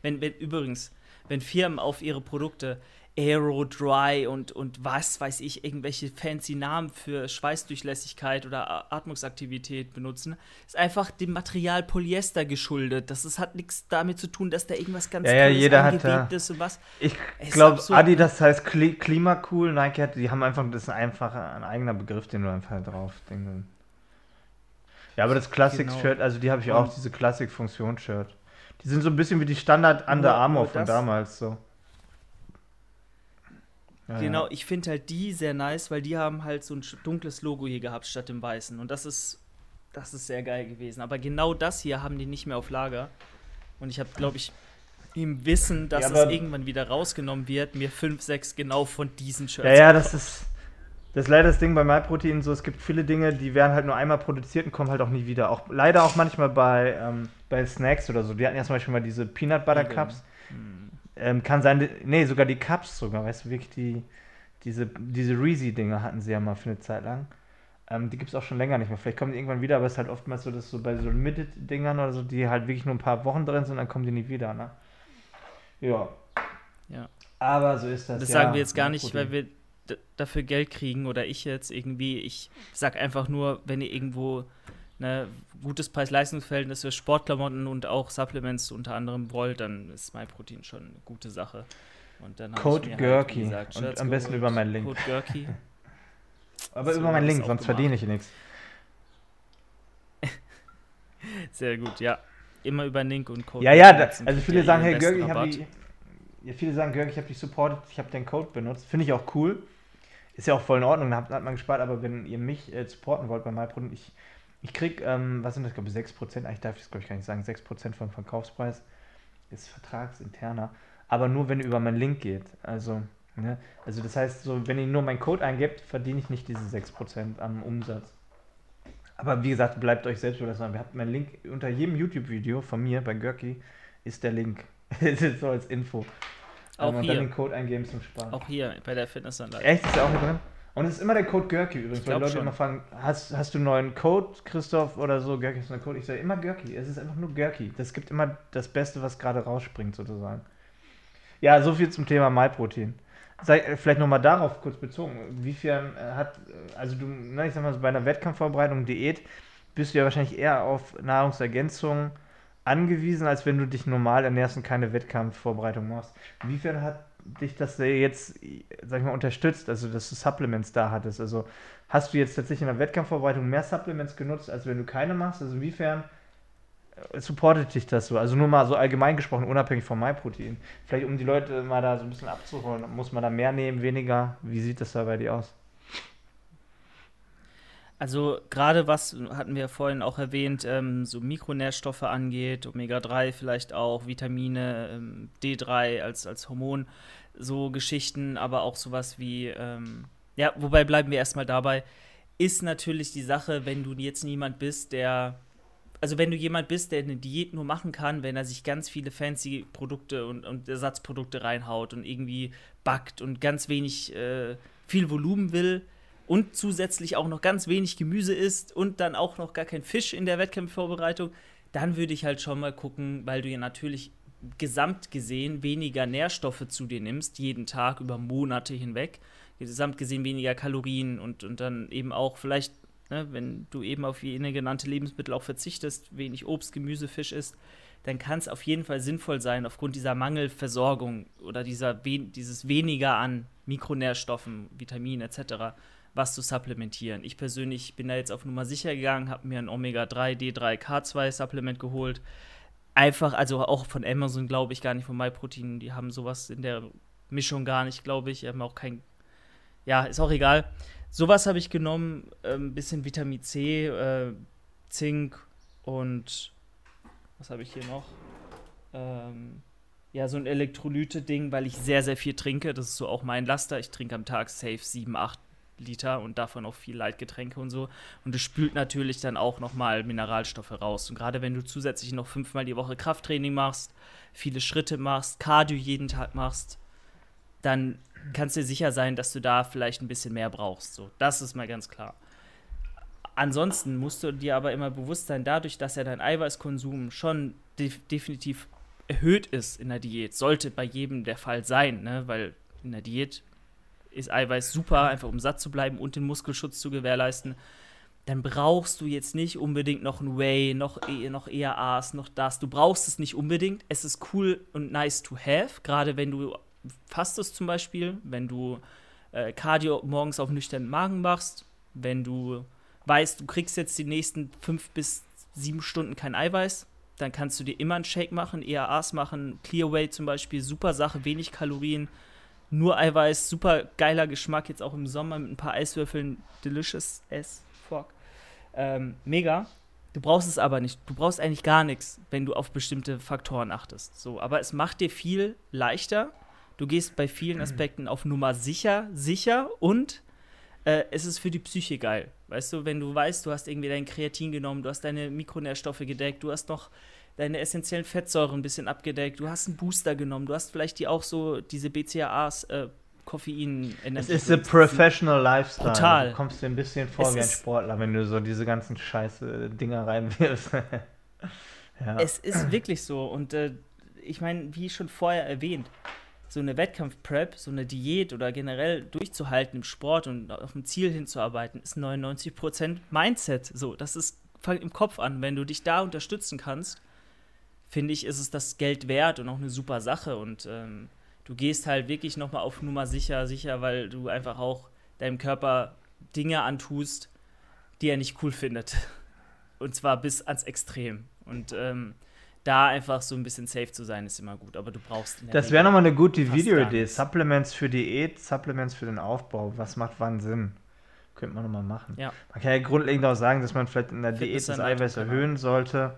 wenn, wenn übrigens, wenn Firmen auf ihre Produkte Aero Dry und, und was weiß ich, irgendwelche fancy Namen für Schweißdurchlässigkeit oder Atmungsaktivität benutzen, ist einfach dem Material Polyester geschuldet. Das ist, hat nichts damit zu tun, dass da irgendwas ganz ja, ja, jeder hat, ja. ist und was. Ich glaube, Adidas heißt Kli Klimacool, Nike hat, die haben einfach, das ist einfach ein eigener Begriff, den du einfach drauf denkst. Ja, aber das Classic-Shirt, genau. also die habe ich auch, diese Classic-Funktions-Shirt. Die sind so ein bisschen wie die Standard Under Armour von damals so. Ja, genau, ich finde halt die sehr nice, weil die haben halt so ein dunkles Logo hier gehabt statt dem weißen. Und das ist, das ist sehr geil gewesen. Aber genau das hier haben die nicht mehr auf Lager. Und ich habe, glaube ich, im Wissen, dass ja, es irgendwann wieder rausgenommen wird, mir 5, 6 genau von diesen Shirts. Ja, ja, das ist, das ist leider das Ding bei MyProtein so. Es gibt viele Dinge, die werden halt nur einmal produziert und kommen halt auch nie wieder. Auch leider auch manchmal bei, ähm, bei Snacks oder so. Wir hatten ja zum Beispiel mal diese Peanut Butter Cups. Mhm ähm, kann sein, nee, sogar die Cups sogar, weißt du, wirklich die, diese, diese Reezy-Dinger hatten sie ja mal für eine Zeit lang. Ähm, die gibt es auch schon länger nicht mehr. Vielleicht kommen die irgendwann wieder, aber es ist halt oftmals so, dass so bei so Limited-Dingern oder so, die halt wirklich nur ein paar Wochen drin sind, dann kommen die nie wieder, ne? Ja. Ja. Aber so ist das. Das ja, sagen wir jetzt gar nicht, weil wir dafür Geld kriegen oder ich jetzt irgendwie. Ich sag einfach nur, wenn ihr irgendwo ne, gutes Preis-Leistungsverhältnis für Sportklamotten und auch Supplements unter anderem wollt, dann ist MyProtein schon eine gute Sache. Und dann Code Gurky. Halt, und am besten über meinen Link. Code Gurky. Aber so über meinen Link, sonst verdiene ich nichts. Sehr gut, ja. Immer über Link und Code. Ja, ja, da, also viele sagen, hey Görg, ich habe die, ja, viele sagen, Görg, ich habe dich supportet, ich habe den Code benutzt. Finde ich auch cool. Ist ja auch voll in Ordnung, da hat, hat man gespart, aber wenn ihr mich äh, supporten wollt bei MyProdukt, ich, ich krieg, ähm, was sind das, glaube ich, 6%, eigentlich darf ich es, glaube ich, gar nicht sagen, 6% vom Verkaufspreis ist vertragsinterner, aber nur, wenn ihr über meinen Link geht. Also, ne? also das heißt, so, wenn ihr nur meinen Code eingebt, verdiene ich nicht diese 6% am Umsatz. Aber wie gesagt, bleibt euch selbst überlassen. Wir haben meinen Link unter jedem YouTube-Video von mir bei Görki ist der Link. so als Info. Auch ähm, und hier. dann den Code eingeben zum Sparen. Auch hier bei der Fitnessanlage. Echt? Ist der auch hier drin? Und es ist immer der Code Görki übrigens, weil Leute schon. immer fragen, hast, hast du einen neuen Code, Christoph, oder so, Görki ist ein Code? Ich sage immer Görki, es ist einfach nur Görki. Das gibt immer das Beste, was gerade rausspringt, sozusagen. Ja, so viel zum Thema MyProtein. Sei, vielleicht nochmal darauf kurz bezogen. Wiefern äh, hat, äh, also du, na, ich sag mal, so bei einer Wettkampfvorbereitung, Diät, bist du ja wahrscheinlich eher auf Nahrungsergänzung angewiesen, als wenn du dich normal ernährst und keine Wettkampfvorbereitung machst. Inwiefern hat dich das jetzt, sag ich mal, unterstützt, also dass du Supplements da hattest? Also hast du jetzt tatsächlich in der Wettkampfvorbereitung mehr Supplements genutzt, als wenn du keine machst? Also inwiefern äh, supportet dich das so? Also nur mal so allgemein gesprochen, unabhängig von MyProtein. Vielleicht um die Leute mal da so ein bisschen abzuholen, muss man da mehr nehmen, weniger? Wie sieht das da bei dir aus? Also gerade was hatten wir vorhin auch erwähnt, ähm, so Mikronährstoffe angeht, Omega-3 vielleicht auch, Vitamine, ähm, D3 als, als Hormon, so Geschichten, aber auch sowas wie, ähm, ja, wobei bleiben wir erstmal dabei, ist natürlich die Sache, wenn du jetzt niemand bist, der, also wenn du jemand bist, der eine Diät nur machen kann, wenn er sich ganz viele fancy Produkte und, und Ersatzprodukte reinhaut und irgendwie backt und ganz wenig, äh, viel Volumen will, und zusätzlich auch noch ganz wenig Gemüse isst und dann auch noch gar kein Fisch in der Wettkampfvorbereitung, dann würde ich halt schon mal gucken, weil du ja natürlich gesamt gesehen weniger Nährstoffe zu dir nimmst, jeden Tag über Monate hinweg, gesamt gesehen weniger Kalorien und, und dann eben auch vielleicht, ne, wenn du eben auf jene genannte Lebensmittel auch verzichtest, wenig Obst, Gemüse, Fisch isst, dann kann es auf jeden Fall sinnvoll sein, aufgrund dieser Mangelversorgung oder dieser, dieses weniger an Mikronährstoffen, Vitaminen etc., was zu supplementieren. Ich persönlich bin da jetzt auf Nummer sicher gegangen, habe mir ein Omega-3, D3, K2 Supplement geholt. Einfach, also auch von Amazon glaube ich gar nicht, von MyProtein, die haben sowas in der Mischung gar nicht, glaube ich. Die haben auch kein, ja, ist auch egal. Sowas habe ich genommen, äh, ein bisschen Vitamin C, äh, Zink und was habe ich hier noch? Ähm, ja, so ein Elektrolyte-Ding, weil ich sehr, sehr viel trinke. Das ist so auch mein Laster. Ich trinke am Tag safe 7, 8 Liter und davon auch viel Leitgetränke und so. Und es spült natürlich dann auch nochmal Mineralstoffe raus. Und gerade wenn du zusätzlich noch fünfmal die Woche Krafttraining machst, viele Schritte machst, Cardio jeden Tag machst, dann kannst du dir sicher sein, dass du da vielleicht ein bisschen mehr brauchst. So, das ist mal ganz klar. Ansonsten musst du dir aber immer bewusst sein, dadurch, dass ja dein Eiweißkonsum schon def definitiv erhöht ist in der Diät, sollte bei jedem der Fall sein, ne? weil in der Diät ist Eiweiß super, einfach um satt zu bleiben und den Muskelschutz zu gewährleisten. Dann brauchst du jetzt nicht unbedingt noch ein Whey, noch, e, noch ERAs, noch das. Du brauchst es nicht unbedingt. Es ist cool und nice to have, gerade wenn du fastest zum Beispiel, wenn du äh, Cardio morgens auf nüchternen Magen machst, wenn du weißt, du kriegst jetzt die nächsten fünf bis sieben Stunden kein Eiweiß, dann kannst du dir immer einen Shake machen, ERAs machen, Clearway zum Beispiel, super Sache, wenig Kalorien, nur Eiweiß, super geiler Geschmack, jetzt auch im Sommer mit ein paar Eiswürfeln, delicious as fuck. Ähm, mega. Du brauchst es aber nicht. Du brauchst eigentlich gar nichts, wenn du auf bestimmte Faktoren achtest. So, aber es macht dir viel leichter. Du gehst bei vielen mhm. Aspekten auf Nummer sicher, sicher und äh, es ist für die Psyche geil. Weißt du, wenn du weißt, du hast irgendwie dein Kreatin genommen, du hast deine Mikronährstoffe gedeckt, du hast noch deine essentiellen Fettsäuren ein bisschen abgedeckt, du hast einen Booster genommen, du hast vielleicht die auch so diese BCAAs, äh, Koffein. Es ist ein professional Lifestyle. Total. Du kommst dir ein bisschen vor es wie ein Sportler, wenn du so diese ganzen scheiße Dinger reinwirfst. ja. Es ist wirklich so und äh, ich meine, wie schon vorher erwähnt, so eine Wettkampfprep, so eine Diät oder generell durchzuhalten im Sport und auf ein Ziel hinzuarbeiten, ist 99% Mindset. So, das ist fängt im Kopf an. Wenn du dich da unterstützen kannst, finde ich, ist es das Geld wert und auch eine super Sache. Und ähm, du gehst halt wirklich nochmal auf Nummer sicher, sicher, weil du einfach auch deinem Körper Dinge antust, die er nicht cool findet. Und zwar bis ans Extrem. Und ähm, da einfach so ein bisschen safe zu sein, ist immer gut. Aber du brauchst. Das wäre nochmal eine gute Videoidee. Supplements für Diät, Supplements für den Aufbau. Was macht wann Sinn? Könnte man nochmal machen. Ja. Man kann ja grundlegend auch sagen, dass man vielleicht in der Diät das Eiweiß erhöhen sollte.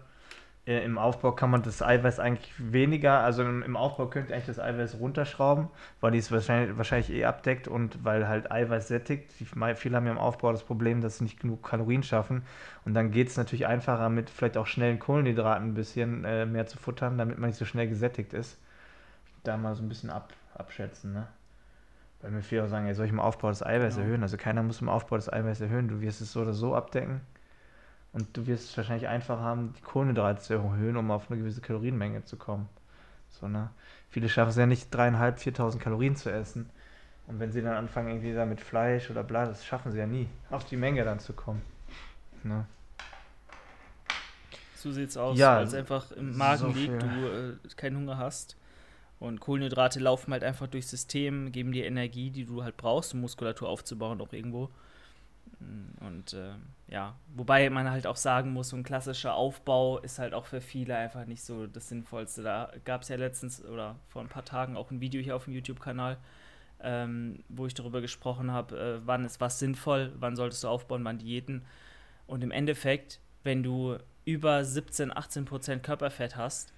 Äh, Im Aufbau kann man das Eiweiß eigentlich weniger, also im Aufbau könnt ihr eigentlich das Eiweiß runterschrauben, weil die es wahrscheinlich, wahrscheinlich eh abdeckt und weil halt Eiweiß sättigt. viele haben ja im Aufbau das Problem, dass sie nicht genug Kalorien schaffen. Und dann geht es natürlich einfacher, mit vielleicht auch schnellen Kohlenhydraten ein bisschen äh, mehr zu futtern, damit man nicht so schnell gesättigt ist. Da mal so ein bisschen ab, abschätzen, ne? Weil mir viele auch sagen, ey, soll ich im Aufbau das Eiweiß genau. erhöhen? Also keiner muss im Aufbau das Eiweiß erhöhen, du wirst es so oder so abdecken. Und du wirst es wahrscheinlich einfach haben, die Kohlenhydrate zu erhöhen, um auf eine gewisse Kalorienmenge zu kommen. So, ne? Viele schaffen es ja nicht, dreieinhalb, 4.000 Kalorien zu essen. Und wenn sie dann anfangen, irgendwie da mit Fleisch oder bla, das schaffen sie ja nie, auf die Menge dann zu kommen. Ne? So sieht's aus, ja, weil es einfach im Magen so liegt, du äh, keinen Hunger hast. Und Kohlenhydrate laufen halt einfach durchs System, geben dir Energie, die du halt brauchst, um Muskulatur aufzubauen, auch irgendwo. Und äh, ja, wobei man halt auch sagen muss, so ein klassischer Aufbau ist halt auch für viele einfach nicht so das Sinnvollste. Da gab es ja letztens oder vor ein paar Tagen auch ein Video hier auf dem YouTube-Kanal, ähm, wo ich darüber gesprochen habe, äh, wann ist was sinnvoll, wann solltest du aufbauen, wann Diäten. Und im Endeffekt, wenn du über 17, 18 Prozent Körperfett hast,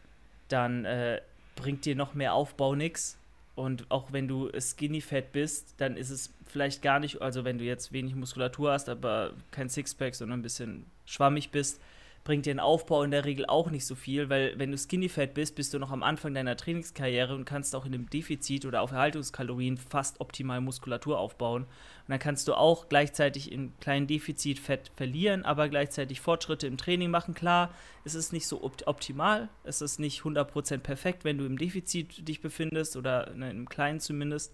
dann äh, bringt dir noch mehr Aufbau nichts und auch wenn du skinny fat bist, dann ist es vielleicht gar nicht, also wenn du jetzt wenig Muskulatur hast, aber kein Sixpack, sondern ein bisschen schwammig bist, bringt dir ein Aufbau in der Regel auch nicht so viel, weil wenn du skinny fat bist, bist du noch am Anfang deiner Trainingskarriere und kannst auch in einem Defizit oder auf Erhaltungskalorien fast optimal Muskulatur aufbauen. Und dann kannst du auch gleichzeitig in kleinen Defizit Fett verlieren, aber gleichzeitig Fortschritte im Training machen. Klar, es ist nicht so optimal, es ist nicht 100% perfekt, wenn du im Defizit dich befindest oder in einem kleinen zumindest.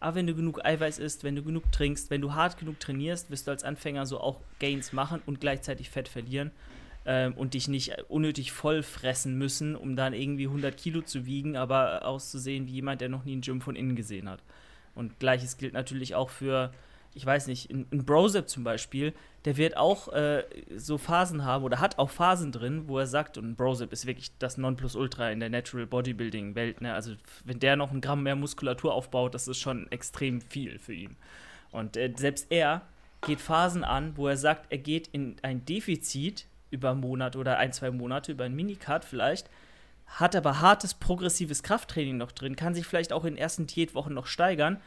Aber wenn du genug Eiweiß isst, wenn du genug trinkst, wenn du hart genug trainierst, wirst du als Anfänger so auch Gains machen und gleichzeitig Fett verlieren ähm, und dich nicht unnötig voll fressen müssen, um dann irgendwie 100 Kilo zu wiegen, aber auszusehen wie jemand, der noch nie ein Gym von innen gesehen hat. Und gleiches gilt natürlich auch für, ich weiß nicht, ein, ein Brosep zum Beispiel, der wird auch äh, so Phasen haben oder hat auch Phasen drin, wo er sagt, und ein Brosep ist wirklich das Nonplusultra in der Natural Bodybuilding-Welt, ne? also wenn der noch ein Gramm mehr Muskulatur aufbaut, das ist schon extrem viel für ihn. Und äh, selbst er geht Phasen an, wo er sagt, er geht in ein Defizit über einen Monat oder ein, zwei Monate, über einen Minicut vielleicht, hat aber hartes, progressives Krafttraining noch drin, kann sich vielleicht auch in den ersten Diätwochen noch steigern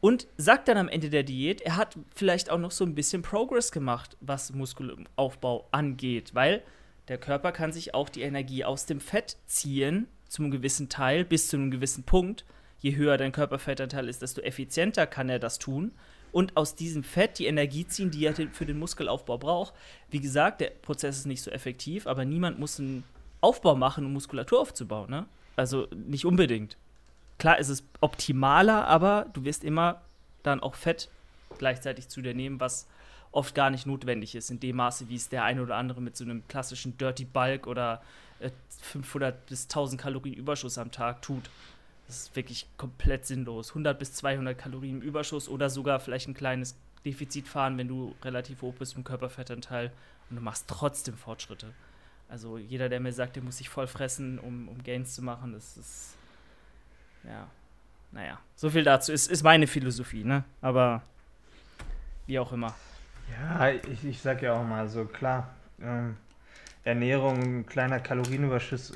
und sagt dann am Ende der Diät, er hat vielleicht auch noch so ein bisschen Progress gemacht, was Muskelaufbau angeht, weil der Körper kann sich auch die Energie aus dem Fett ziehen, zum gewissen Teil, bis zu einem gewissen Punkt. Je höher dein Körperfettanteil ist, desto effizienter kann er das tun und aus diesem Fett die Energie ziehen, die er für den Muskelaufbau braucht. Wie gesagt, der Prozess ist nicht so effektiv, aber niemand muss einen Aufbau machen, um Muskulatur aufzubauen. Ne? Also nicht unbedingt. Klar ist es optimaler, aber du wirst immer dann auch Fett gleichzeitig zu dir nehmen, was oft gar nicht notwendig ist, in dem Maße, wie es der eine oder andere mit so einem klassischen Dirty Bulk oder 500 äh, bis 1000 Kalorien Überschuss am Tag tut. Das ist wirklich komplett sinnlos. 100 bis 200 Kalorien Überschuss oder sogar vielleicht ein kleines Defizit fahren, wenn du relativ hoch bist im Körperfettanteil und du machst trotzdem Fortschritte. Also jeder, der mir sagt, der muss sich voll fressen, um, um Gains zu machen, das ist, ja, naja, so viel dazu. Ist, ist meine Philosophie, ne? Aber wie auch immer. Ja, ich, ich sag ja auch mal so, klar, ähm, Ernährung, kleiner Kalorienüberschuss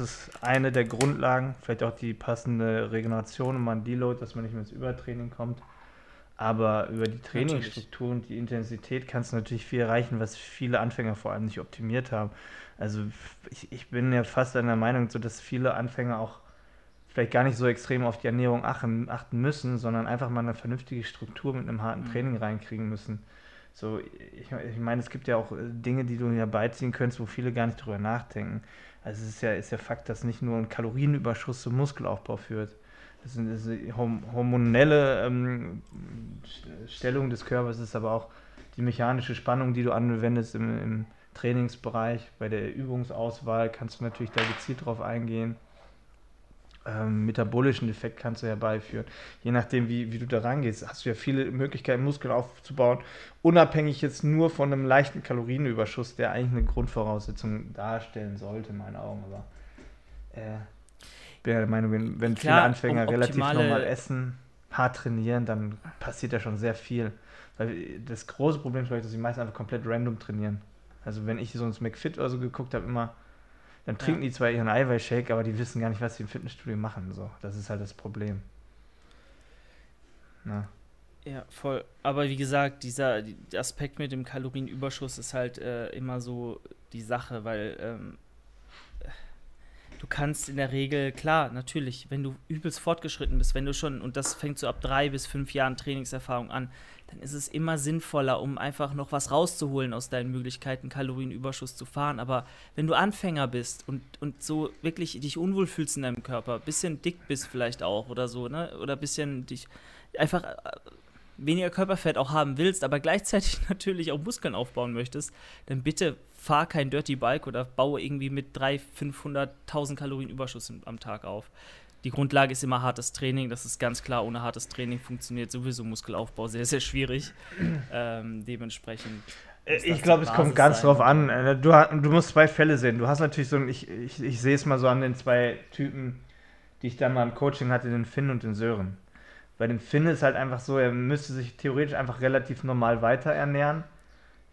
ist eine der Grundlagen. Vielleicht auch die passende Regeneration und mal ein Deload, dass man nicht mehr ins Übertraining kommt. Aber über die Trainingsstruktur und die Intensität kannst du natürlich viel erreichen, was viele Anfänger vor allem nicht optimiert haben. Also ich, ich bin ja fast an der Meinung, so dass viele Anfänger auch vielleicht gar nicht so extrem auf die Ernährung achten, achten müssen, sondern einfach mal eine vernünftige Struktur mit einem harten mhm. Training reinkriegen müssen. So, ich, ich meine, es gibt ja auch äh, Dinge, die du hier beiziehen könntest, wo viele gar nicht drüber nachdenken. Also es ist ja, ist ja Fakt, dass nicht nur ein Kalorienüberschuss zum Muskelaufbau führt. Das ist eine hormonelle ähm, Stellung des Körpers, ist aber auch die mechanische Spannung, die du anwendest im, im Trainingsbereich. Bei der Übungsauswahl kannst du natürlich da gezielt drauf eingehen. Ähm, metabolischen Effekt kannst du herbeiführen. Je nachdem, wie, wie du da rangehst, hast du ja viele Möglichkeiten, Muskeln aufzubauen, unabhängig jetzt nur von einem leichten Kalorienüberschuss, der eigentlich eine Grundvoraussetzung darstellen sollte, in meinen Augen. Aber äh, bin ja der Meinung, wenn, wenn Klar, viele Anfänger relativ normal essen, hart trainieren, dann passiert ja schon sehr viel. Weil das große Problem ist, dass die meisten einfach komplett random trainieren. Also wenn ich so ins McFit oder so geguckt habe, immer dann trinken ja. die zwar ihren Eiweißshake, aber die wissen gar nicht, was sie im Fitnessstudio machen. So, das ist halt das Problem. Na. Ja, voll. Aber wie gesagt, dieser Aspekt mit dem Kalorienüberschuss ist halt äh, immer so die Sache, weil ähm, du kannst in der Regel, klar, natürlich, wenn du übelst fortgeschritten bist, wenn du schon, und das fängt so ab drei bis fünf Jahren Trainingserfahrung an, dann ist es immer sinnvoller, um einfach noch was rauszuholen aus deinen Möglichkeiten, Kalorienüberschuss zu fahren. Aber wenn du Anfänger bist und, und so wirklich dich unwohl fühlst in deinem Körper, bisschen dick bist vielleicht auch oder so, ne? Oder bisschen dich einfach äh, weniger Körperfett auch haben willst, aber gleichzeitig natürlich auch Muskeln aufbauen möchtest, dann bitte fahr kein Dirty Bike oder baue irgendwie mit 300, 500.000 Kalorien Überschuss am Tag auf. Die Grundlage ist immer hartes Training, das ist ganz klar. Ohne hartes Training funktioniert sowieso Muskelaufbau sehr, sehr schwierig. ähm, dementsprechend. Äh, ich glaube, es kommt ganz drauf an. Äh, du, du, musst zwei Fälle sehen. Du hast natürlich so ein, ich, ich, ich sehe es mal so an den zwei Typen, die ich dann mal im Coaching hatte, den Finn und den Sören. Bei dem Finn ist halt einfach so, er müsste sich theoretisch einfach relativ normal weiter ernähren.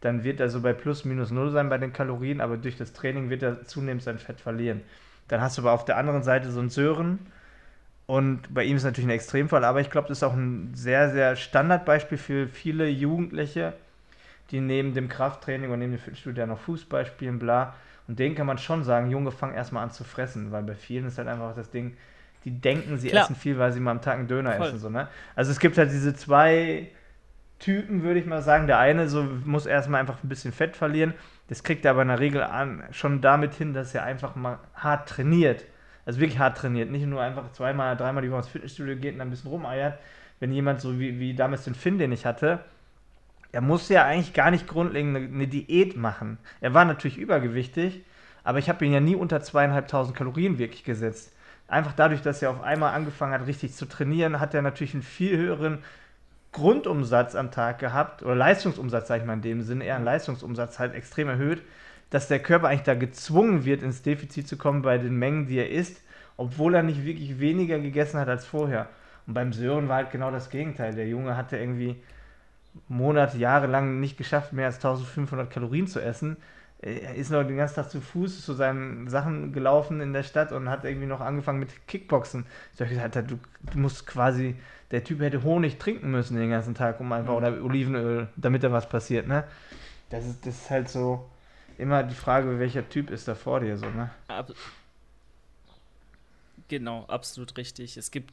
Dann wird er so bei plus minus null sein bei den Kalorien, aber durch das Training wird er zunehmend sein Fett verlieren. Dann hast du aber auf der anderen Seite so einen Sören. Und bei ihm ist natürlich ein Extremfall, aber ich glaube, das ist auch ein sehr, sehr Standardbeispiel für viele Jugendliche, die neben dem Krafttraining und neben dem Fitnessstudio ja noch Fußball spielen, bla. Und denen kann man schon sagen, Junge, fang erstmal an zu fressen, weil bei vielen ist halt einfach das Ding, die denken, sie Klar. essen viel, weil sie mal am Tag einen Döner Voll. essen. So, ne? Also es gibt halt diese zwei Typen, würde ich mal sagen. Der eine so muss erstmal einfach ein bisschen Fett verlieren. Das kriegt er aber in der Regel an, schon damit hin, dass er einfach mal hart trainiert. Also wirklich hart trainiert. Nicht nur einfach zweimal, dreimal die Woche ins Fitnessstudio geht und ein bisschen rumeiert. Wenn jemand so wie, wie damals den Finn, den ich hatte, er musste ja eigentlich gar nicht grundlegend eine, eine Diät machen. Er war natürlich übergewichtig, aber ich habe ihn ja nie unter zweieinhalbtausend Kalorien wirklich gesetzt einfach dadurch, dass er auf einmal angefangen hat, richtig zu trainieren, hat er natürlich einen viel höheren Grundumsatz am Tag gehabt, oder Leistungsumsatz, sage ich mal in dem Sinne, eher ein Leistungsumsatz halt extrem erhöht, dass der Körper eigentlich da gezwungen wird, ins Defizit zu kommen bei den Mengen, die er isst, obwohl er nicht wirklich weniger gegessen hat als vorher. Und beim Sören war halt genau das Gegenteil. Der Junge hatte irgendwie Monate, Jahre lang nicht geschafft, mehr als 1500 Kalorien zu essen er ist noch den ganzen Tag zu Fuß zu seinen Sachen gelaufen in der Stadt und hat irgendwie noch angefangen mit Kickboxen. Ich habe gesagt, du, du, musst quasi, der Typ hätte Honig trinken müssen den ganzen Tag, um einfach, oder Olivenöl, damit da was passiert, ne? Das ist, das ist halt so immer die Frage, welcher Typ ist da vor dir, so, ne? Ab genau, absolut richtig. Es gibt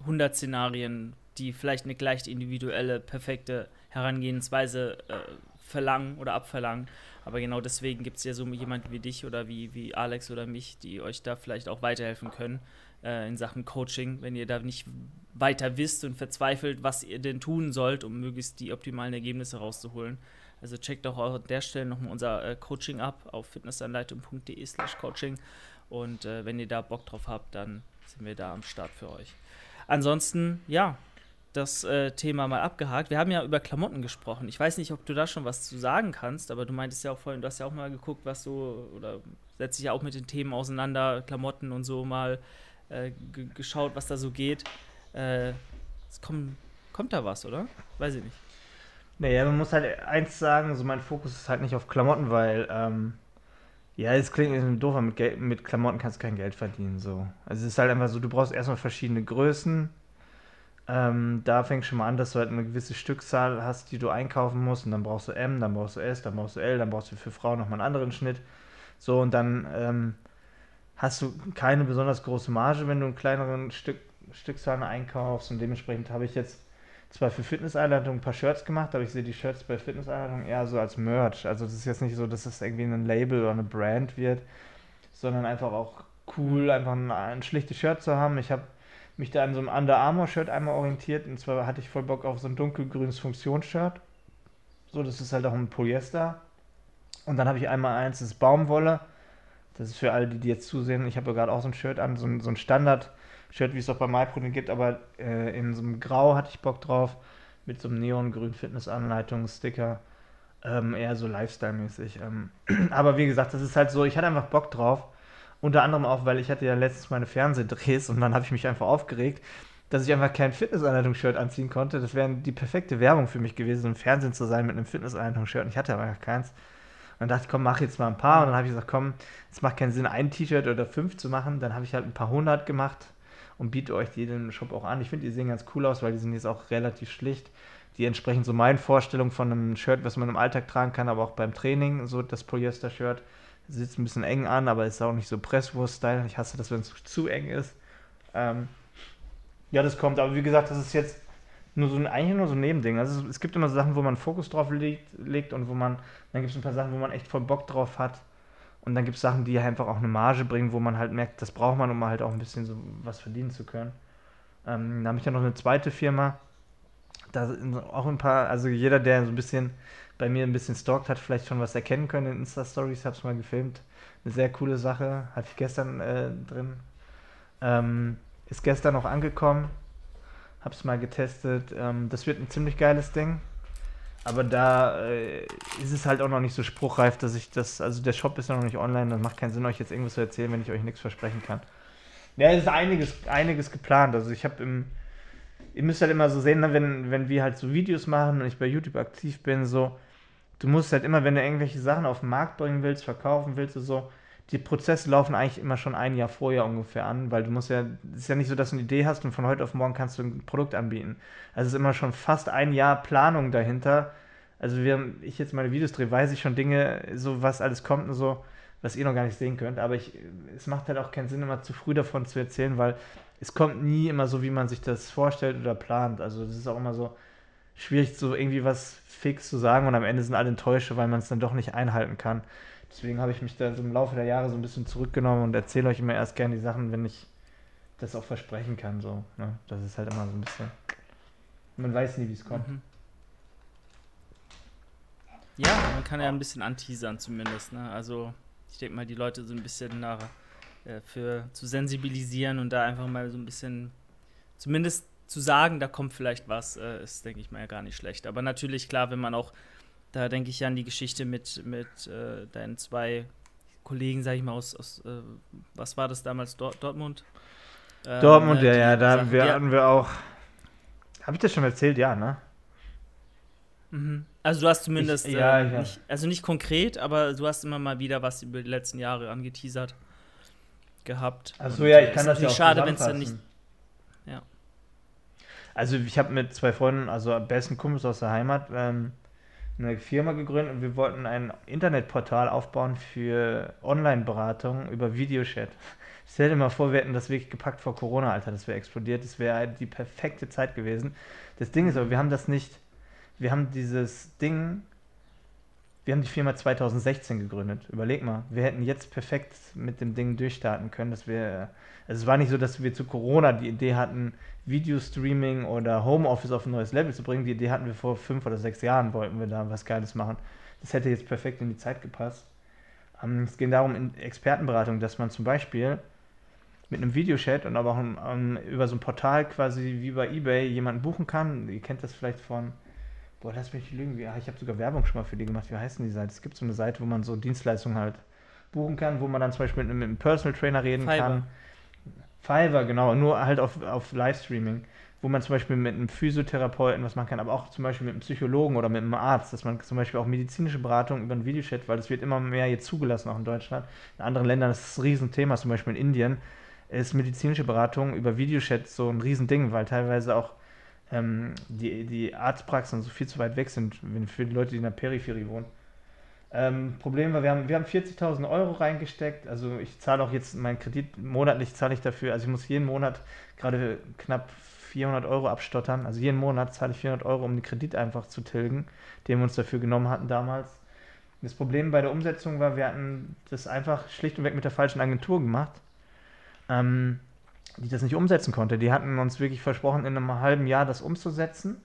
100 Szenarien, die vielleicht eine gleich individuelle, perfekte Herangehensweise äh, verlangen oder abverlangen. Aber genau deswegen gibt es ja so jemanden wie dich oder wie, wie Alex oder mich, die euch da vielleicht auch weiterhelfen können äh, in Sachen Coaching, wenn ihr da nicht weiter wisst und verzweifelt, was ihr denn tun sollt, um möglichst die optimalen Ergebnisse rauszuholen. Also checkt auch an der Stelle nochmal unser äh, Coaching ab auf fitnessanleitung.de slash coaching und äh, wenn ihr da Bock drauf habt, dann sind wir da am Start für euch. Ansonsten, ja, das äh, Thema mal abgehakt. Wir haben ja über Klamotten gesprochen. Ich weiß nicht, ob du da schon was zu sagen kannst, aber du meintest ja auch vorhin, du hast ja auch mal geguckt, was so, oder setzt dich ja auch mit den Themen auseinander, Klamotten und so mal äh, geschaut, was da so geht. Äh, kommt, kommt da was, oder? Weiß ich nicht. Naja, man muss halt eins sagen, also mein Fokus ist halt nicht auf Klamotten, weil, ähm, ja, es klingt ein bisschen doof, aber mit, Geld, mit Klamotten kannst du kein Geld verdienen, so. Also es ist halt einfach so, du brauchst erstmal verschiedene Größen, ähm, da fängt schon mal an, dass du halt eine gewisse Stückzahl hast, die du einkaufen musst. Und dann brauchst du M, dann brauchst du S, dann brauchst du L, dann brauchst du für Frauen nochmal einen anderen Schnitt. So, und dann ähm, hast du keine besonders große Marge, wenn du einen kleineren Stück, Stückzahlen einkaufst. Und dementsprechend habe ich jetzt zwar für Fitnesseinladungen ein paar Shirts gemacht, aber ich sehe die Shirts bei Fitnesseinladungen eher so als Merch. Also das ist jetzt nicht so, dass es irgendwie ein Label oder eine Brand wird, sondern einfach auch cool, einfach ein, ein schlichtes Shirt zu haben. Ich habe mich da an so einem Under Armour Shirt einmal orientiert und zwar hatte ich voll Bock auf so ein dunkelgrünes Funktionsshirt. So, das ist halt auch ein Polyester. Und dann habe ich einmal eins, das ist Baumwolle. Das ist für alle, die, die jetzt zusehen. Ich habe ja gerade auch so ein Shirt an, so ein, so ein Standard-Shirt, wie es auch bei MyProtein gibt, aber äh, in so einem Grau hatte ich Bock drauf, mit so einem neongrün Fitness-Anleitungs-Sticker. Ähm, eher so Lifestyle-mäßig. Ähm, aber wie gesagt, das ist halt so, ich hatte einfach Bock drauf. Unter anderem auch, weil ich hatte ja letztens meine Fernsehdrehs und dann habe ich mich einfach aufgeregt, dass ich einfach kein Fitnessanleitungsshirt anziehen konnte. Das wäre die perfekte Werbung für mich gewesen, im Fernsehen zu sein mit einem Fitnessanleitungsshirt. Ich hatte aber keins. Dann dachte ich, komm, mach jetzt mal ein paar. Und dann habe ich gesagt, komm, es macht keinen Sinn, ein T-Shirt oder fünf zu machen. Dann habe ich halt ein paar hundert gemacht und biete euch die den Shop auch an. Ich finde, die sehen ganz cool aus, weil die sind jetzt auch relativ schlicht. Die entsprechen so meinen Vorstellungen von einem Shirt, was man im Alltag tragen kann, aber auch beim Training. So das Polyester-Shirt sitzt ein bisschen eng an, aber ist auch nicht so Presswurst-Style. Ich hasse das, wenn es zu eng ist. Ähm, ja, das kommt. Aber wie gesagt, das ist jetzt nur so eigentlich nur so ein Nebending. Also es gibt immer so Sachen, wo man Fokus drauf legt, legt und wo man, dann gibt es ein paar Sachen, wo man echt voll Bock drauf hat. Und dann gibt es Sachen, die einfach auch eine Marge bringen, wo man halt merkt, das braucht man, um halt auch ein bisschen so was verdienen zu können. Ähm, da habe ich ja noch eine zweite Firma. Da sind auch ein paar, also jeder, der so ein bisschen bei mir ein bisschen stalkt, hat vielleicht schon was erkennen können in Insta-Stories. Ich habe es mal gefilmt. Eine sehr coole Sache. Hatte ich gestern äh, drin. Ähm, ist gestern noch angekommen. Hab's mal getestet. Ähm, das wird ein ziemlich geiles Ding. Aber da äh, ist es halt auch noch nicht so spruchreif, dass ich das. Also der Shop ist noch nicht online. Das macht keinen Sinn, euch jetzt irgendwas zu erzählen, wenn ich euch nichts versprechen kann. Ja, es ist einiges, einiges geplant. Also ich habe im. Ihr müsst halt immer so sehen, ne, wenn, wenn wir halt so Videos machen und ich bei YouTube aktiv bin, so, du musst halt immer, wenn du irgendwelche Sachen auf den Markt bringen willst, verkaufen willst, so, die Prozesse laufen eigentlich immer schon ein Jahr vorher ungefähr an, weil du musst ja, es ist ja nicht so, dass du eine Idee hast und von heute auf morgen kannst du ein Produkt anbieten. Also es ist immer schon fast ein Jahr Planung dahinter. Also während ich jetzt meine Videos drehe, weiß ich schon Dinge, so was alles kommt und so, was ihr noch gar nicht sehen könnt. Aber ich, es macht halt auch keinen Sinn, immer zu früh davon zu erzählen, weil es kommt nie immer so, wie man sich das vorstellt oder plant. Also das ist auch immer so schwierig, so irgendwie was fix zu sagen und am Ende sind alle enttäuscht, weil man es dann doch nicht einhalten kann. Deswegen habe ich mich da so im Laufe der Jahre so ein bisschen zurückgenommen und erzähle euch immer erst gerne die Sachen, wenn ich das auch versprechen kann. So, ne? Das ist halt immer so ein bisschen. Man weiß nie, wie es kommt. Mhm. Ja, man kann ja ein bisschen anteasern zumindest. Ne? Also ich denke mal, die Leute so ein bisschen nach, äh, für zu sensibilisieren und da einfach mal so ein bisschen, zumindest zu sagen, da kommt vielleicht was, äh, ist, denke ich mal, ja gar nicht schlecht. Aber natürlich, klar, wenn man auch da denke ich an die Geschichte mit, mit äh, deinen zwei Kollegen, sag ich mal, aus, aus äh, was war das damals, Dort Dortmund? Ähm, Dortmund, ja, ja, da hatten wir, hatten wir auch. Habe ich das schon erzählt? Ja, ne? Mhm. Also du hast zumindest, ich, ja, äh, nicht, also nicht konkret, aber du hast immer mal wieder was über die letzten Jahre angeteasert gehabt. Also ja, ich kann das ja auch schade, wenn es dann nicht. Ja. Also ich habe mit zwei Freunden, also besten Kumpels aus der Heimat, ähm, eine Firma gegründet und wir wollten ein Internetportal aufbauen für Online-Beratung über Videochat. Stell dir mal vor, wir hätten das wirklich gepackt vor Corona, Alter, das wäre explodiert, das wäre die perfekte Zeit gewesen. Das Ding ist aber, wir haben das nicht, wir haben dieses Ding, wir haben die Firma 2016 gegründet. Überleg mal, wir hätten jetzt perfekt mit dem Ding durchstarten können. Das wäre, also es war nicht so, dass wir zu Corona die Idee hatten, Videostreaming oder Homeoffice auf ein neues Level zu bringen. Die Idee hatten wir vor fünf oder sechs Jahren, wollten wir da was Geiles machen. Das hätte jetzt perfekt in die Zeit gepasst. Ähm, es geht darum, in Expertenberatung, dass man zum Beispiel mit einem Videochat und aber auch um, um, über so ein Portal quasi wie bei Ebay jemanden buchen kann. Ihr kennt das vielleicht von, boah, lass mich nicht lügen, ich habe sogar Werbung schon mal für die gemacht. Wie heißt denn die Seite? Es gibt so eine Seite, wo man so Dienstleistungen halt buchen kann, wo man dann zum Beispiel mit einem, mit einem Personal Trainer reden Fiverr. kann Fiverr, genau, nur halt auf, auf Livestreaming, wo man zum Beispiel mit einem Physiotherapeuten was machen kann, aber auch zum Beispiel mit einem Psychologen oder mit einem Arzt, dass man zum Beispiel auch medizinische Beratung über einen Videochat, weil das wird immer mehr jetzt zugelassen, auch in Deutschland. In anderen Ländern ist das ein Riesenthema, zum Beispiel in Indien ist medizinische Beratung über Videochat so ein Riesending, weil teilweise auch ähm, die, die Arztpraxen so viel zu weit weg sind, für die Leute, die in der Peripherie wohnen. Ähm, Problem war, wir haben, wir haben 40.000 Euro reingesteckt. Also ich zahle auch jetzt meinen Kredit, monatlich zahle ich dafür, also ich muss jeden Monat gerade knapp 400 Euro abstottern. Also jeden Monat zahle ich 400 Euro, um den Kredit einfach zu tilgen, den wir uns dafür genommen hatten damals. Das Problem bei der Umsetzung war, wir hatten das einfach schlicht und weg mit der falschen Agentur gemacht, ähm, die das nicht umsetzen konnte. Die hatten uns wirklich versprochen, in einem halben Jahr das umzusetzen.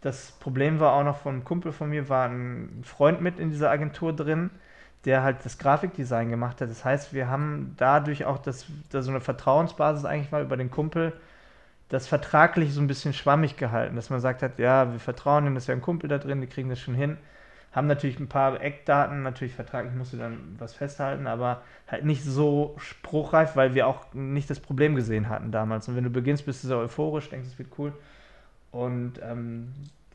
Das Problem war auch noch von einem Kumpel von mir, war ein Freund mit in dieser Agentur drin, der halt das Grafikdesign gemacht hat. Das heißt, wir haben dadurch auch das, da so eine Vertrauensbasis eigentlich mal über den Kumpel, das vertraglich so ein bisschen schwammig gehalten, dass man sagt hat, ja, wir vertrauen ihm, das ist ja ein Kumpel da drin, die kriegen das schon hin. Haben natürlich ein paar Eckdaten, natürlich vertraglich musst du dann was festhalten, aber halt nicht so spruchreif, weil wir auch nicht das Problem gesehen hatten damals. Und wenn du beginnst, bist du so euphorisch, denkst, es wird cool. Und ähm,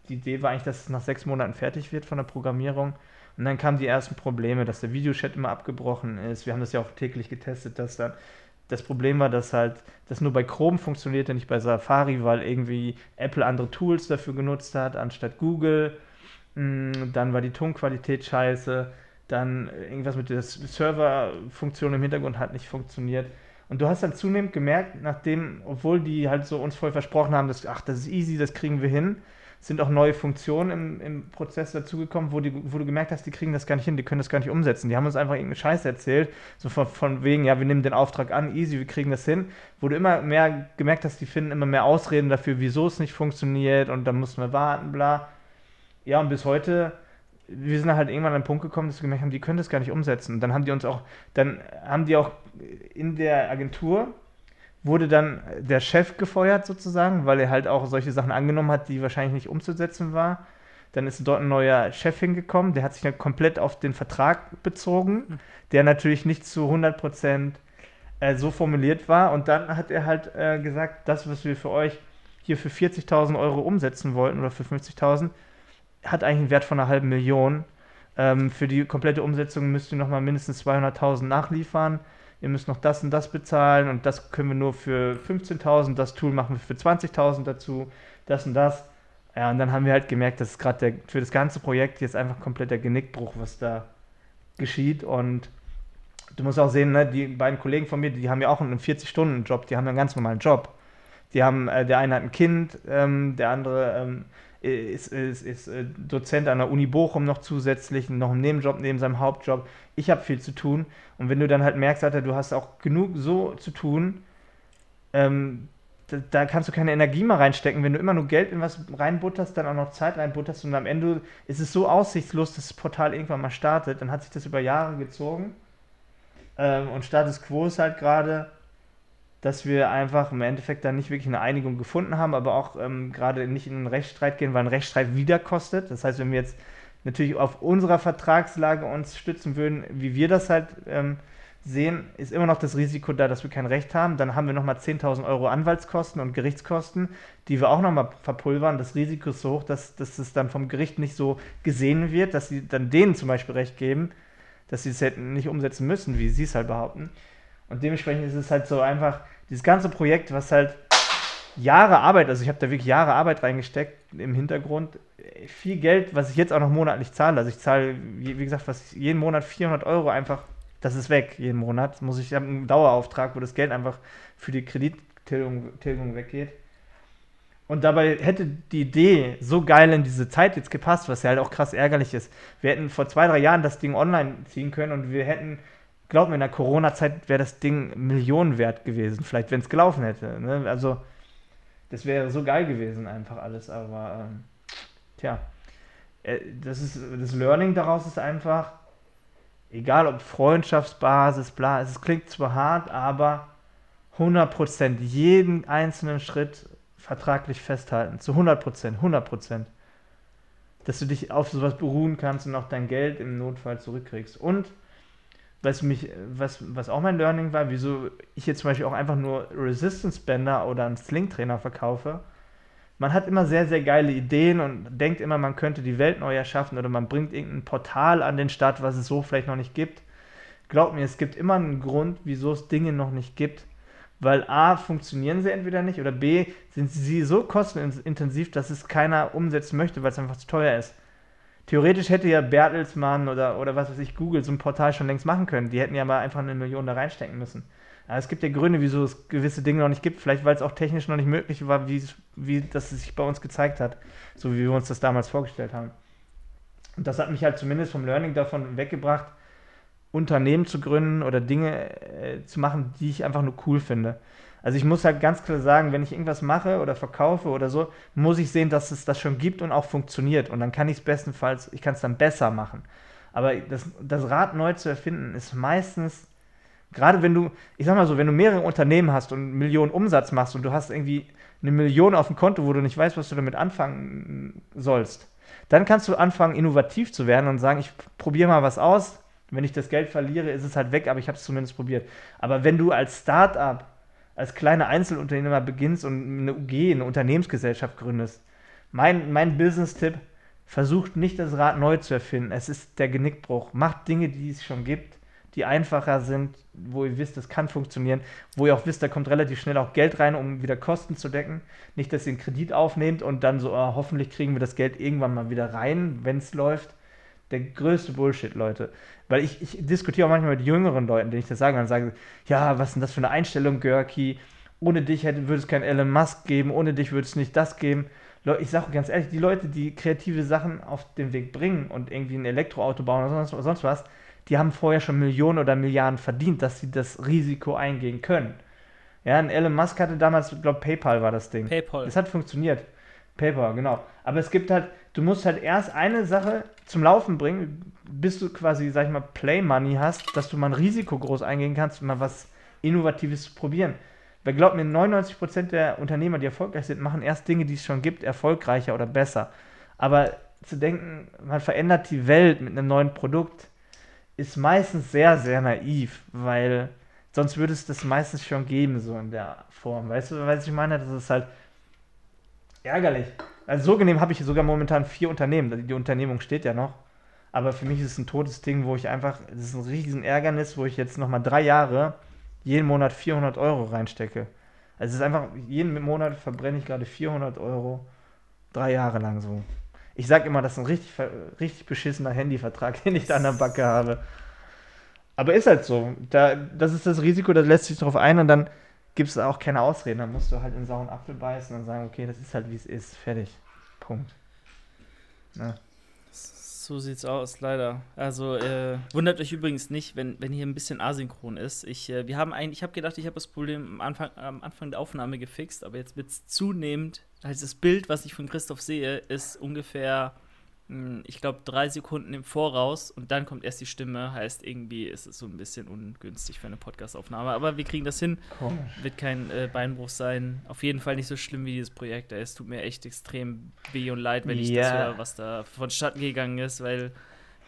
die Idee war eigentlich, dass es nach sechs Monaten fertig wird von der Programmierung. Und dann kamen die ersten Probleme, dass der Videochat immer abgebrochen ist. Wir haben das ja auch täglich getestet, dass dann das Problem war, dass halt das nur bei Chrome funktionierte, nicht bei Safari, weil irgendwie Apple andere Tools dafür genutzt hat, anstatt Google. Mm, dann war die Tonqualität scheiße. Dann irgendwas mit der Serverfunktion im Hintergrund hat nicht funktioniert. Und du hast dann zunehmend gemerkt, nachdem, obwohl die halt so uns voll versprochen haben, dass, ach, das ist easy, das kriegen wir hin, sind auch neue Funktionen im, im Prozess dazugekommen, wo, wo du gemerkt hast, die kriegen das gar nicht hin, die können das gar nicht umsetzen. Die haben uns einfach irgendeine Scheiße erzählt, so von, von wegen, ja, wir nehmen den Auftrag an, easy, wir kriegen das hin, wo du immer mehr gemerkt hast, die finden immer mehr Ausreden dafür, wieso es nicht funktioniert und dann mussten wir warten, bla. Ja, und bis heute, wir sind halt irgendwann an den Punkt gekommen, dass wir gemerkt haben, die können das gar nicht umsetzen. Und dann haben die uns auch, dann haben die auch in der Agentur wurde dann der Chef gefeuert sozusagen, weil er halt auch solche Sachen angenommen hat, die wahrscheinlich nicht umzusetzen war. Dann ist dort ein neuer Chef hingekommen, der hat sich dann komplett auf den Vertrag bezogen, hm. der natürlich nicht zu 100 Prozent äh, so formuliert war. Und dann hat er halt äh, gesagt, das, was wir für euch hier für 40.000 Euro umsetzen wollten oder für 50.000, hat eigentlich einen Wert von einer halben Million. Ähm, für die komplette Umsetzung müsst ihr nochmal mindestens 200.000 nachliefern ihr müsst noch das und das bezahlen und das können wir nur für 15.000, das Tool machen wir für 20.000 dazu, das und das. Ja, und dann haben wir halt gemerkt, dass gerade für das ganze Projekt jetzt einfach komplett der Genickbruch, was da geschieht. Und du musst auch sehen, ne, die beiden Kollegen von mir, die haben ja auch einen 40-Stunden-Job, die haben einen ganz normalen Job. Die haben, äh, der eine hat ein Kind, ähm, der andere ähm, ist, ist, ist äh, Dozent an der Uni Bochum noch zusätzlich, noch einen Nebenjob neben seinem Hauptjob. Ich habe viel zu tun. Und wenn du dann halt merkst, Alter, du hast auch genug so zu tun, ähm, da, da, kannst du keine Energie mehr reinstecken. Wenn du immer nur Geld in was reinbutterst, dann auch noch Zeit reinbutterst und am Ende ist es so aussichtslos, dass das Portal irgendwann mal startet, dann hat sich das über Jahre gezogen. Ähm, und Status Quo ist halt gerade, dass wir einfach im Endeffekt dann nicht wirklich eine Einigung gefunden haben, aber auch ähm, gerade nicht in einen Rechtsstreit gehen, weil ein Rechtsstreit wieder kostet. Das heißt, wenn wir jetzt natürlich auf unserer Vertragslage uns stützen würden, wie wir das halt ähm, sehen, ist immer noch das Risiko da, dass wir kein Recht haben. Dann haben wir nochmal 10.000 Euro Anwaltskosten und Gerichtskosten, die wir auch nochmal verpulvern. Das Risiko ist so hoch, dass, dass es dann vom Gericht nicht so gesehen wird, dass sie dann denen zum Beispiel Recht geben, dass sie es hätten nicht umsetzen müssen, wie sie es halt behaupten. Und dementsprechend ist es halt so einfach, dieses ganze Projekt, was halt Jahre Arbeit, also ich habe da wirklich Jahre Arbeit reingesteckt im Hintergrund, viel Geld, was ich jetzt auch noch monatlich zahle. Also ich zahle, wie, gesagt, was jeden Monat 400 Euro einfach, das ist weg jeden Monat. Muss ich, ich habe einen Dauerauftrag, wo das Geld einfach für die Kredittilgung weggeht. Und dabei hätte die Idee so geil in diese Zeit jetzt gepasst, was ja halt auch krass ärgerlich ist. Wir hätten vor zwei, drei Jahren das Ding online ziehen können und wir hätten glaub mir, in der Corona-Zeit wäre das Ding Millionen wert gewesen, vielleicht wenn es gelaufen hätte. Ne? Also, das wäre so geil gewesen, einfach alles, aber ähm, tja, äh, das ist das Learning daraus ist einfach, egal ob Freundschaftsbasis, bla, es klingt zwar hart, aber 100% jeden einzelnen Schritt vertraglich festhalten, zu 100%, 100%. Dass du dich auf sowas beruhen kannst und auch dein Geld im Notfall zurückkriegst. Und was mich, was, was auch mein Learning war, wieso ich jetzt zum Beispiel auch einfach nur Resistance Bänder oder einen Sling Trainer verkaufe. Man hat immer sehr, sehr geile Ideen und denkt immer, man könnte die Welt neu erschaffen oder man bringt irgendein Portal an den Start, was es so vielleicht noch nicht gibt. Glaubt mir, es gibt immer einen Grund, wieso es Dinge noch nicht gibt. Weil A, funktionieren sie entweder nicht oder B, sind sie so kostenintensiv, dass es keiner umsetzen möchte, weil es einfach zu teuer ist. Theoretisch hätte ja Bertelsmann oder, oder was weiß ich, Google so ein Portal schon längst machen können. Die hätten ja mal einfach eine Million da reinstecken müssen. Aber es gibt ja Gründe, wieso es gewisse Dinge noch nicht gibt. Vielleicht, weil es auch technisch noch nicht möglich war, wie, wie das sich bei uns gezeigt hat. So wie wir uns das damals vorgestellt haben. Und das hat mich halt zumindest vom Learning davon weggebracht, Unternehmen zu gründen oder Dinge äh, zu machen, die ich einfach nur cool finde. Also ich muss halt ganz klar sagen, wenn ich irgendwas mache oder verkaufe oder so, muss ich sehen, dass es das schon gibt und auch funktioniert. Und dann kann ich es bestenfalls, ich kann es dann besser machen. Aber das, das Rad neu zu erfinden ist meistens, gerade wenn du, ich sag mal so, wenn du mehrere Unternehmen hast und Millionen Umsatz machst und du hast irgendwie eine Million auf dem Konto, wo du nicht weißt, was du damit anfangen sollst, dann kannst du anfangen, innovativ zu werden und sagen, ich probiere mal was aus. Wenn ich das Geld verliere, ist es halt weg, aber ich habe es zumindest probiert. Aber wenn du als Start-up, als kleiner Einzelunternehmer beginnst und eine UG, eine Unternehmensgesellschaft gründest, mein, mein Business-Tipp, versucht nicht das Rad neu zu erfinden. Es ist der Genickbruch. Macht Dinge, die es schon gibt, die einfacher sind, wo ihr wisst, das kann funktionieren, wo ihr auch wisst, da kommt relativ schnell auch Geld rein, um wieder Kosten zu decken. Nicht, dass ihr einen Kredit aufnehmt und dann so, oh, hoffentlich kriegen wir das Geld irgendwann mal wieder rein, wenn es läuft. Der größte Bullshit, Leute. Weil ich, ich diskutiere auch manchmal mit jüngeren Leuten, denen ich das sage, und sage, ja, was ist denn das für eine Einstellung, Görki? Ohne dich hätte, würde es kein Elon Musk geben, ohne dich würde es nicht das geben ich sage ganz ehrlich, die Leute, die kreative Sachen auf den Weg bringen und irgendwie ein Elektroauto bauen oder sonst, sonst was, die haben vorher schon Millionen oder Milliarden verdient, dass sie das Risiko eingehen können. Ja, ein Elon Musk hatte damals, ich glaube, PayPal war das Ding. PayPal. Es hat funktioniert. PayPal, genau. Aber es gibt halt, du musst halt erst eine Sache zum Laufen bringen, bis du quasi, sag ich mal, Play Money hast, dass du mal ein Risiko groß eingehen kannst, mal was Innovatives zu probieren. Wer glaubt mir, 99% der Unternehmer, die erfolgreich sind, machen erst Dinge, die es schon gibt, erfolgreicher oder besser. Aber zu denken, man verändert die Welt mit einem neuen Produkt, ist meistens sehr, sehr naiv, weil sonst würde es das meistens schon geben, so in der Form. Weißt du, was ich meine? Das ist halt ärgerlich. Also so genehm habe ich sogar momentan vier Unternehmen. Die Unternehmung steht ja noch. Aber für mich ist es ein totes Ding, wo ich einfach, das ist ein riesen Ärgernis, wo ich jetzt nochmal drei Jahre jeden Monat 400 Euro reinstecke. Also es ist einfach, jeden Monat verbrenne ich gerade 400 Euro drei Jahre lang so. Ich sage immer, das ist ein richtig, richtig beschissener Handyvertrag, den ich da an der Backe habe. Aber ist halt so. Da, das ist das Risiko, da lässt sich drauf ein und dann gibt es auch keine Ausreden. Dann musst du halt in sauren Apfel beißen und sagen, okay, das ist halt wie es ist. Fertig. Punkt. Ja. So sieht's aus, leider. Also äh, wundert euch übrigens nicht, wenn, wenn hier ein bisschen asynchron ist. Ich, äh, ich habe gedacht, ich habe das Problem am Anfang, am Anfang der Aufnahme gefixt, aber jetzt wird es zunehmend. Also das Bild, was ich von Christoph sehe, ist ungefähr ich glaube, drei Sekunden im Voraus und dann kommt erst die Stimme. Heißt, irgendwie ist es so ein bisschen ungünstig für eine Podcastaufnahme. Aber wir kriegen das hin. Komisch. Wird kein äh, Beinbruch sein. Auf jeden Fall nicht so schlimm wie dieses Projekt. Es tut mir echt extrem weh und leid, wenn ich das höre, was da vonstatten gegangen ist, weil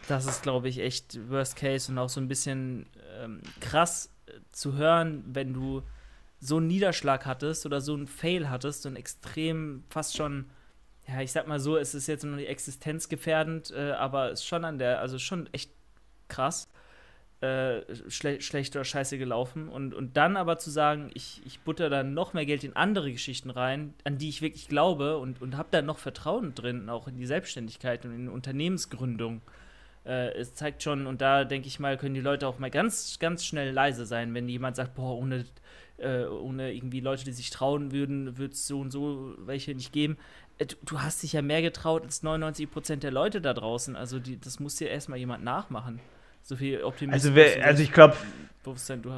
das ist, glaube ich, echt Worst Case und auch so ein bisschen ähm, krass äh, zu hören, wenn du so einen Niederschlag hattest oder so einen Fail hattest, so einen extrem fast schon ja, ich sag mal so, es ist jetzt noch nicht existenzgefährdend, äh, aber es ist schon an der, also schon echt krass. Äh, schle schlecht oder scheiße gelaufen. Und, und dann aber zu sagen, ich, ich butter dann noch mehr Geld in andere Geschichten rein, an die ich wirklich glaube und, und habe da noch Vertrauen drin, auch in die Selbstständigkeit und in Unternehmensgründung. Äh, es zeigt schon, und da denke ich mal, können die Leute auch mal ganz, ganz schnell leise sein, wenn jemand sagt, boah, ohne, äh, ohne irgendwie Leute, die sich trauen würden, würde es so und so welche nicht geben. Äh, du, du, hast dich ja mehr getraut als 99% der Leute da draußen. Also die, das muss dir erstmal jemand nachmachen. So viel Optimismus. Also, wer, also ich glaube,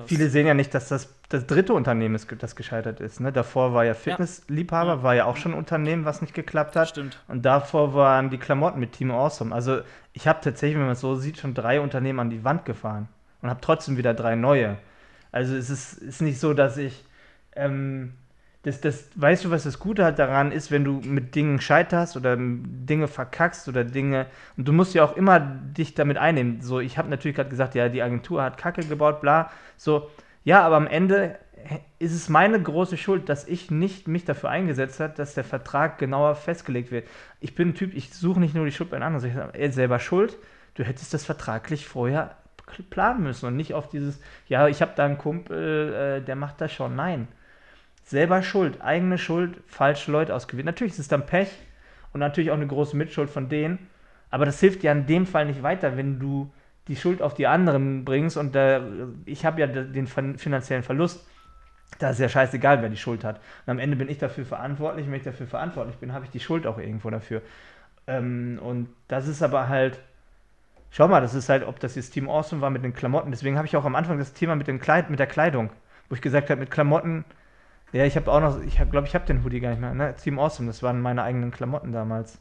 viele sehen ja nicht, dass das das dritte Unternehmen ist, das gescheitert ist. Ne? Davor war ja Fitnessliebhaber, ja. war ja auch schon ein Unternehmen, was nicht geklappt hat. Stimmt. Und davor waren die Klamotten mit Team Awesome. Also ich habe tatsächlich, wenn man es so sieht, schon drei Unternehmen an die Wand gefahren und habe trotzdem wieder drei neue. Also es ist, ist nicht so, dass ich ähm, das, das, weißt du, was das Gute halt daran ist, wenn du mit Dingen scheiterst oder Dinge verkackst oder Dinge, und du musst ja auch immer dich damit einnehmen. So, ich habe natürlich gerade gesagt, ja, die Agentur hat Kacke gebaut, bla. So, ja, aber am Ende ist es meine große Schuld, dass ich nicht mich dafür eingesetzt habe, dass der Vertrag genauer festgelegt wird. Ich bin ein Typ, ich suche nicht nur die Schuld bei anderen, sondern ich sage, er selber schuld. Du hättest das vertraglich vorher planen müssen und nicht auf dieses, ja, ich habe da einen Kumpel, äh, der macht das schon. Nein selber schuld, eigene Schuld, falsche Leute ausgewählt. Natürlich ist es dann Pech und natürlich auch eine große Mitschuld von denen, aber das hilft ja in dem Fall nicht weiter, wenn du die Schuld auf die anderen bringst und äh, ich habe ja den finanziellen Verlust. Da ist ja scheißegal, wer die Schuld hat. Und am Ende bin ich dafür verantwortlich. Wenn ich dafür verantwortlich bin, habe ich die Schuld auch irgendwo dafür. Ähm, und das ist aber halt, schau mal, das ist halt, ob das jetzt Team Awesome war mit den Klamotten. Deswegen habe ich auch am Anfang das Thema mit, dem Kleid, mit der Kleidung, wo ich gesagt habe, mit Klamotten ja, ich habe auch noch, ich glaube, ich habe den Hoodie gar nicht mehr. Ne? Team Awesome, das waren meine eigenen Klamotten damals.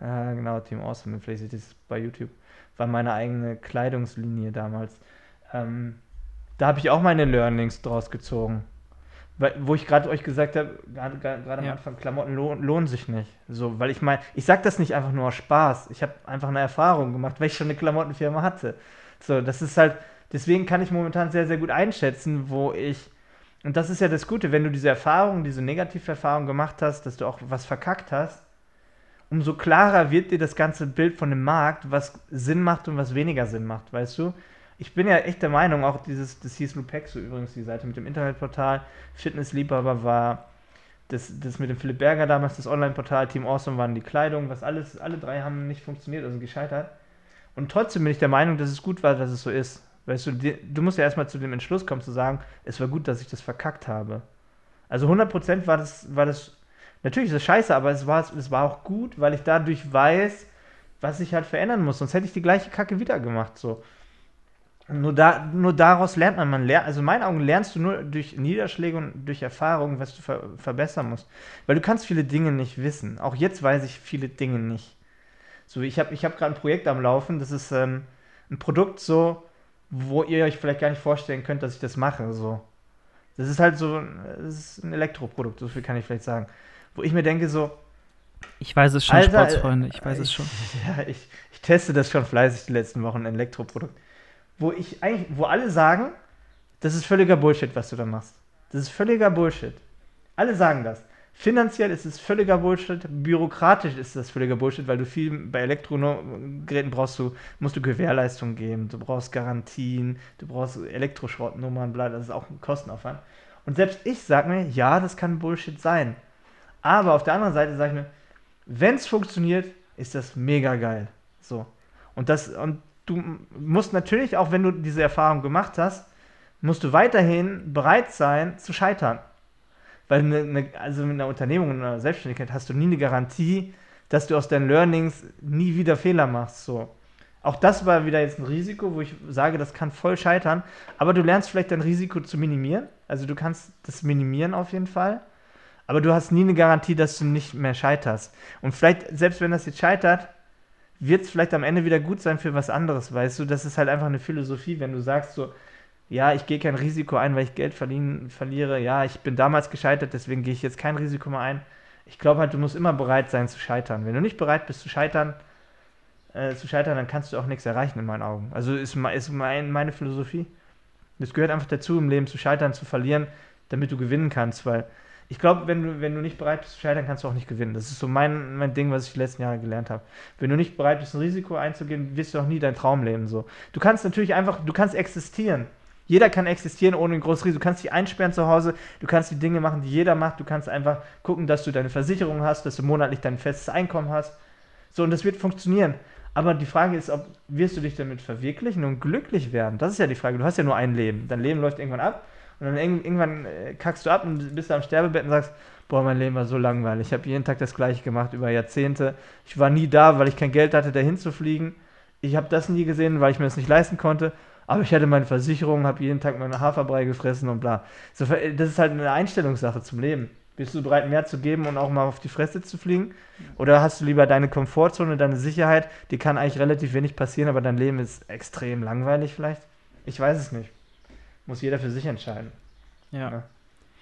Ja, genau, Team Awesome. Vielleicht seht ihr das bei YouTube. War meine eigene Kleidungslinie damals. Ähm, da habe ich auch meine Learnings draus gezogen. Weil, wo ich gerade euch gesagt habe, gerade am Ja. Anfang, Klamotten lohn, lohnen sich nicht. So, weil ich meine, ich sage das nicht einfach nur aus Spaß. Ich habe einfach eine Erfahrung gemacht, weil ich schon eine Klamottenfirma hatte. So, das ist halt, deswegen kann ich momentan sehr, sehr gut einschätzen, wo ich, und das ist ja das Gute, wenn du diese Erfahrung, diese Negativerfahrung gemacht hast, dass du auch was verkackt hast, umso klarer wird dir das ganze Bild von dem Markt, was Sinn macht und was weniger Sinn macht, weißt du? Ich bin ja echt der Meinung, auch dieses, das hieß Lupexo übrigens, die Seite mit dem Internetportal, Fitnessliebhaber war das, das mit dem Philipp Berger damals, das Online-Portal, Team Awesome waren die Kleidung, was alles, alle drei haben nicht funktioniert, also gescheitert. Und trotzdem bin ich der Meinung, dass es gut war, dass es so ist. Weißt du, die, du musst ja erstmal zu dem Entschluss kommen, zu sagen, es war gut, dass ich das verkackt habe. Also 100% war das, war das, natürlich ist es scheiße, aber es war, es war auch gut, weil ich dadurch weiß, was ich halt verändern muss. Sonst hätte ich die gleiche Kacke wieder gemacht, so. Nur, da, nur daraus lernt man, man lernt, also in meinen Augen lernst du nur durch Niederschläge und durch Erfahrung, was du ver verbessern musst. Weil du kannst viele Dinge nicht wissen. Auch jetzt weiß ich viele Dinge nicht. So, ich habe ich hab gerade ein Projekt am Laufen, das ist ähm, ein Produkt so, wo ihr euch vielleicht gar nicht vorstellen könnt, dass ich das mache. So. Das ist halt so, das ist ein Elektroprodukt, so viel kann ich vielleicht sagen. Wo ich mir denke, so, Ich weiß es schon, Alter, Sportsfreunde, ich weiß ich, es schon. Ja, ich, ich teste das schon fleißig die letzten Wochen, ein Elektroprodukt. Wo ich eigentlich, wo alle sagen, das ist völliger Bullshit, was du da machst. Das ist völliger Bullshit. Alle sagen das. Finanziell ist es völliger Bullshit, bürokratisch ist das völliger Bullshit, weil du viel bei Elektrogeräten brauchst du, musst du Gewährleistung geben, du brauchst Garantien, du brauchst Elektroschrottnummern, bla, das ist auch ein Kostenaufwand. Und selbst ich sage mir, ja, das kann Bullshit sein. Aber auf der anderen Seite sage ich mir, wenn es funktioniert, ist das mega geil. So. Und das, und du musst natürlich, auch wenn du diese Erfahrung gemacht hast, musst du weiterhin bereit sein zu scheitern. Weil eine, eine, also mit einer Unternehmung und einer Selbstständigkeit hast du nie eine Garantie, dass du aus deinen Learnings nie wieder Fehler machst. So. Auch das war wieder jetzt ein Risiko, wo ich sage, das kann voll scheitern. Aber du lernst vielleicht dein Risiko zu minimieren. Also du kannst das minimieren auf jeden Fall. Aber du hast nie eine Garantie, dass du nicht mehr scheiterst. Und vielleicht, selbst wenn das jetzt scheitert, wird es vielleicht am Ende wieder gut sein für was anderes, weißt du? Das ist halt einfach eine Philosophie, wenn du sagst so, ja, ich gehe kein Risiko ein, weil ich Geld verlieren, verliere. Ja, ich bin damals gescheitert, deswegen gehe ich jetzt kein Risiko mehr ein. Ich glaube halt, du musst immer bereit sein zu scheitern. Wenn du nicht bereit bist zu scheitern, äh, zu scheitern, dann kannst du auch nichts erreichen in meinen Augen. Also ist, ist mein, meine Philosophie. Das gehört einfach dazu, im Leben zu scheitern, zu verlieren, damit du gewinnen kannst, weil ich glaube, wenn du, wenn du nicht bereit bist zu scheitern, kannst du auch nicht gewinnen. Das ist so mein, mein Ding, was ich die letzten Jahre gelernt habe. Wenn du nicht bereit bist, ein Risiko einzugehen, wirst du auch nie dein Traum leben. So. Du kannst natürlich einfach, du kannst existieren. Jeder kann existieren ohne ein großes Risiko. Du kannst dich einsperren zu Hause, du kannst die Dinge machen, die jeder macht. Du kannst einfach gucken, dass du deine Versicherung hast, dass du monatlich dein festes Einkommen hast. So, und das wird funktionieren. Aber die Frage ist, ob wirst du dich damit verwirklichen und glücklich werden? Das ist ja die Frage. Du hast ja nur ein Leben. Dein Leben läuft irgendwann ab und dann irgendwann äh, kackst du ab und bist am Sterbebett und sagst, boah, mein Leben war so langweilig. Ich habe jeden Tag das gleiche gemacht über Jahrzehnte. Ich war nie da, weil ich kein Geld hatte, dahin zu fliegen. Ich habe das nie gesehen, weil ich mir das nicht leisten konnte. Aber ich hatte meine Versicherung, habe jeden Tag meine Haferbrei gefressen und bla. So, das ist halt eine Einstellungssache zum Leben. Bist du bereit, mehr zu geben und auch mal auf die Fresse zu fliegen? Oder hast du lieber deine Komfortzone, deine Sicherheit? Die kann eigentlich relativ wenig passieren, aber dein Leben ist extrem langweilig vielleicht? Ich weiß es nicht. Muss jeder für sich entscheiden. Ja. Ja.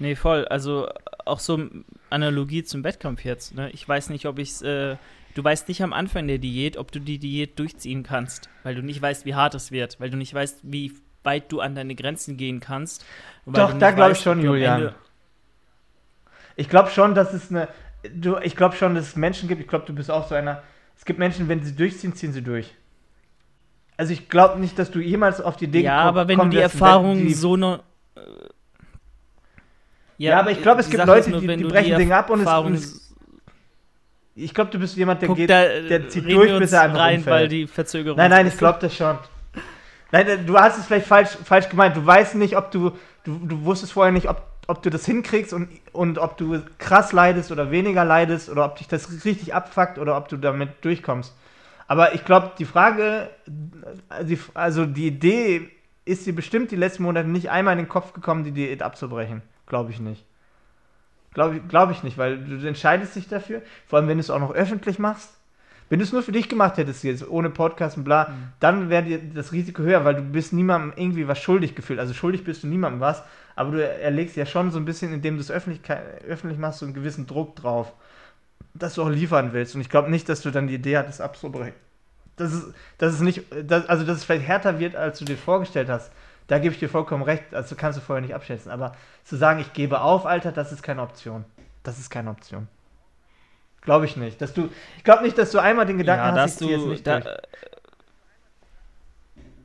Nee, voll. Also auch so Analogie zum Wettkampf jetzt. Ne? Ich weiß nicht, ob ich es. Äh, du weißt nicht am Anfang der Diät, ob du die Diät durchziehen kannst, weil du nicht weißt, wie hart es wird, weil du nicht weißt, wie weit du an deine Grenzen gehen kannst. Doch, da glaube ich schon, Julian. Ich glaube schon, dass es eine. Du, ich glaube schon, dass es Menschen gibt. Ich glaube, du bist auch so einer. Es gibt Menschen, wenn sie durchziehen, ziehen sie durch. Also ich glaube nicht, dass du jemals auf die Idee Ja, geko- aber wenn du kommen die Erfahrung die- so ne, äh, Ja, aber ich glaube, es gibt Leute, nur, die- die du brechen Dinge ab und es- Erfahrung- und es- Ich glaube, du bist jemand, der Guck, geht. der zieht durch, bis er einfach rein, umfällt. weil die Verzögerung. Nein, nein, ich glaube das schon. Nein, du hast es vielleicht falsch, falsch gemeint. Du weißt nicht, ob du, du, du wusstest vorher nicht, ob, ob du das hinkriegst und, und ob du krass leidest oder weniger leidest oder ob dich das richtig abfuckt oder ob du damit durchkommst. Aber ich glaube, die Frage, äh, die, also die Idee ist dir bestimmt die letzten Monate nicht einmal in den Kopf gekommen, die Diät abzubrechen. Glaube ich nicht. Glaube ich, glaub ich nicht, weil du entscheidest dich dafür, vor allem wenn du es auch noch öffentlich machst. Wenn du es nur für dich gemacht hättest jetzt, ohne Podcast und bla, mhm. dann wäre dir das Risiko höher, weil du bist niemandem irgendwie was schuldig gefühlt. Also schuldig bist du niemandem was, aber du erlegst ja schon so ein bisschen, indem du es öffentlich, öffentlich machst, so einen gewissen Druck drauf, dass du auch liefern willst. Und ich glaube nicht, dass du dann die Idee hattest, abzubrechen. Das ist, das ist nicht, das, also dass es vielleicht härter wird, als du dir vorgestellt hast. Da gebe ich dir vollkommen recht, also kannst du vorher nicht abschätzen. Aber zu sagen, ich gebe auf, Alter, das ist keine Option. Das ist keine Option. Glaube ich nicht. Dass du, ich glaube nicht, dass du einmal den Gedanken ja, hast, ich du, jetzt nicht da, durch.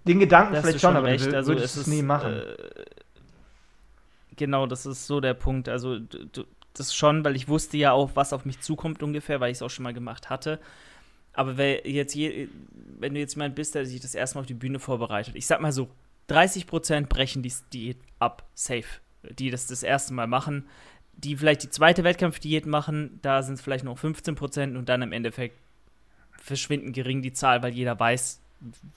Den Gedanken vielleicht schon, aber recht. du also würdest es nie machen. Äh, genau, das ist so der Punkt. Also du, das schon, weil ich wusste ja auch, was auf mich zukommt ungefähr, weil ich es auch schon mal gemacht hatte. Aber wer jetzt je, wenn du jetzt jemand bist, der sich das erste Mal auf die Bühne vorbereitet, ich sag mal so, 30% brechen die Diät ab, safe. Die das das erste Mal machen. Die vielleicht die zweite Wettkampfdiät machen, da sind es vielleicht noch 15% und dann im Endeffekt verschwinden gering die Zahl, weil jeder weiß,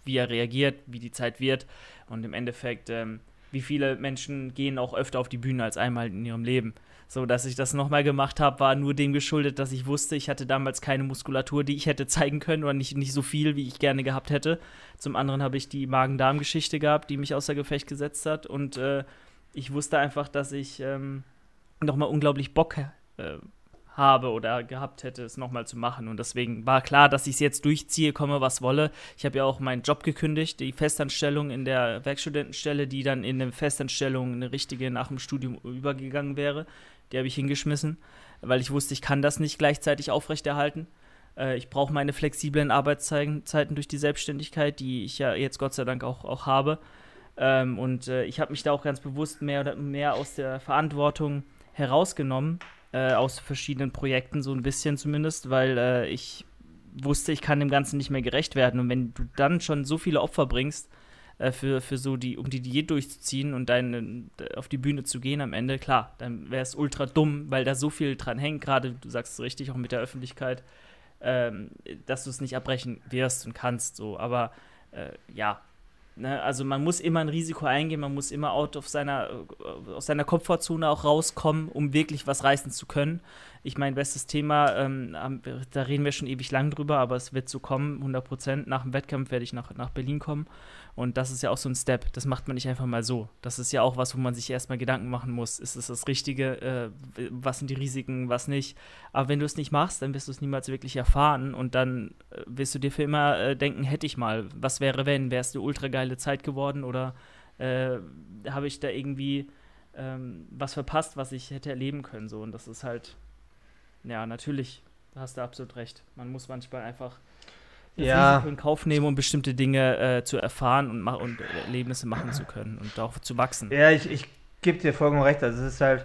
wie er reagiert, wie die Zeit wird. Und im Endeffekt, ähm, wie viele Menschen gehen auch öfter auf die Bühne als einmal in ihrem Leben. So, dass ich das nochmal gemacht habe, war nur dem geschuldet, dass ich wusste, ich hatte damals keine Muskulatur, die ich hätte zeigen können oder nicht, nicht so viel, wie ich gerne gehabt hätte. Zum anderen habe ich die Magen-Darm-Geschichte gehabt, die mich außer Gefecht gesetzt hat. Und äh, ich wusste einfach, dass ich ähm, nochmal unglaublich Bock äh, habe oder gehabt hätte, es nochmal zu machen. Und deswegen war klar, dass ich es jetzt durchziehe, komme, was wolle. Ich habe ja auch meinen Job gekündigt, die Festanstellung in der Werkstudentenstelle, die dann in eine Festanstellung, eine richtige nach dem Studium übergegangen wäre. Die habe ich hingeschmissen, weil ich wusste, ich kann das nicht gleichzeitig aufrechterhalten. Äh, ich brauche meine flexiblen Arbeitszeiten durch die Selbstständigkeit, die ich ja jetzt Gott sei Dank auch, auch habe. Ähm, und äh, ich habe mich da auch ganz bewusst mehr oder mehr aus der Verantwortung herausgenommen, äh, aus verschiedenen Projekten, so ein bisschen zumindest, weil äh, ich wusste, ich kann dem Ganzen nicht mehr gerecht werden. Und wenn du dann schon so viele Opfer bringst, äh, für, für so die, um die Diät durchzuziehen und dann äh, auf die Bühne zu gehen am Ende, klar, dann wäre es ultra dumm, weil da so viel dran hängt, gerade, du sagst es richtig, auch mit der Öffentlichkeit, ähm, dass du es nicht abbrechen wirst und kannst, so, aber äh, ja, Ne, also man muss immer ein Risiko eingehen, man muss immer out of seiner, äh, aus seiner Komfortzone auch rauskommen, um wirklich was reißen zu können. Ich meine, bestes Thema, ähm, da reden wir schon ewig lang drüber, aber es wird so kommen, 100 Prozent. Nach dem Wettkampf werde ich nach, nach Berlin kommen und das ist ja auch so ein Step. Das macht man nicht einfach mal so. Das ist ja auch was, wo man sich erstmal Gedanken machen muss. Ist es das Richtige? Äh, was sind die Risiken? Was nicht? Aber wenn du es nicht machst, dann wirst du es niemals wirklich erfahren. Und dann äh, wirst du dir für immer äh, denken, hätte ich mal. Was wäre, wenn? Wäre es eine ultra geile Zeit geworden? Oder äh, habe ich da irgendwie ähm, was verpasst, was ich hätte erleben können? So. Und das ist halt, ja, natürlich, hast du absolut recht. Man muss manchmal einfach ja. Risiko in Kauf nehmen, um bestimmte Dinge äh, zu erfahren und, und Erlebnisse machen zu können und auch zu wachsen. Ja, ich, ich gebe dir vollkommen recht. Also es ist halt,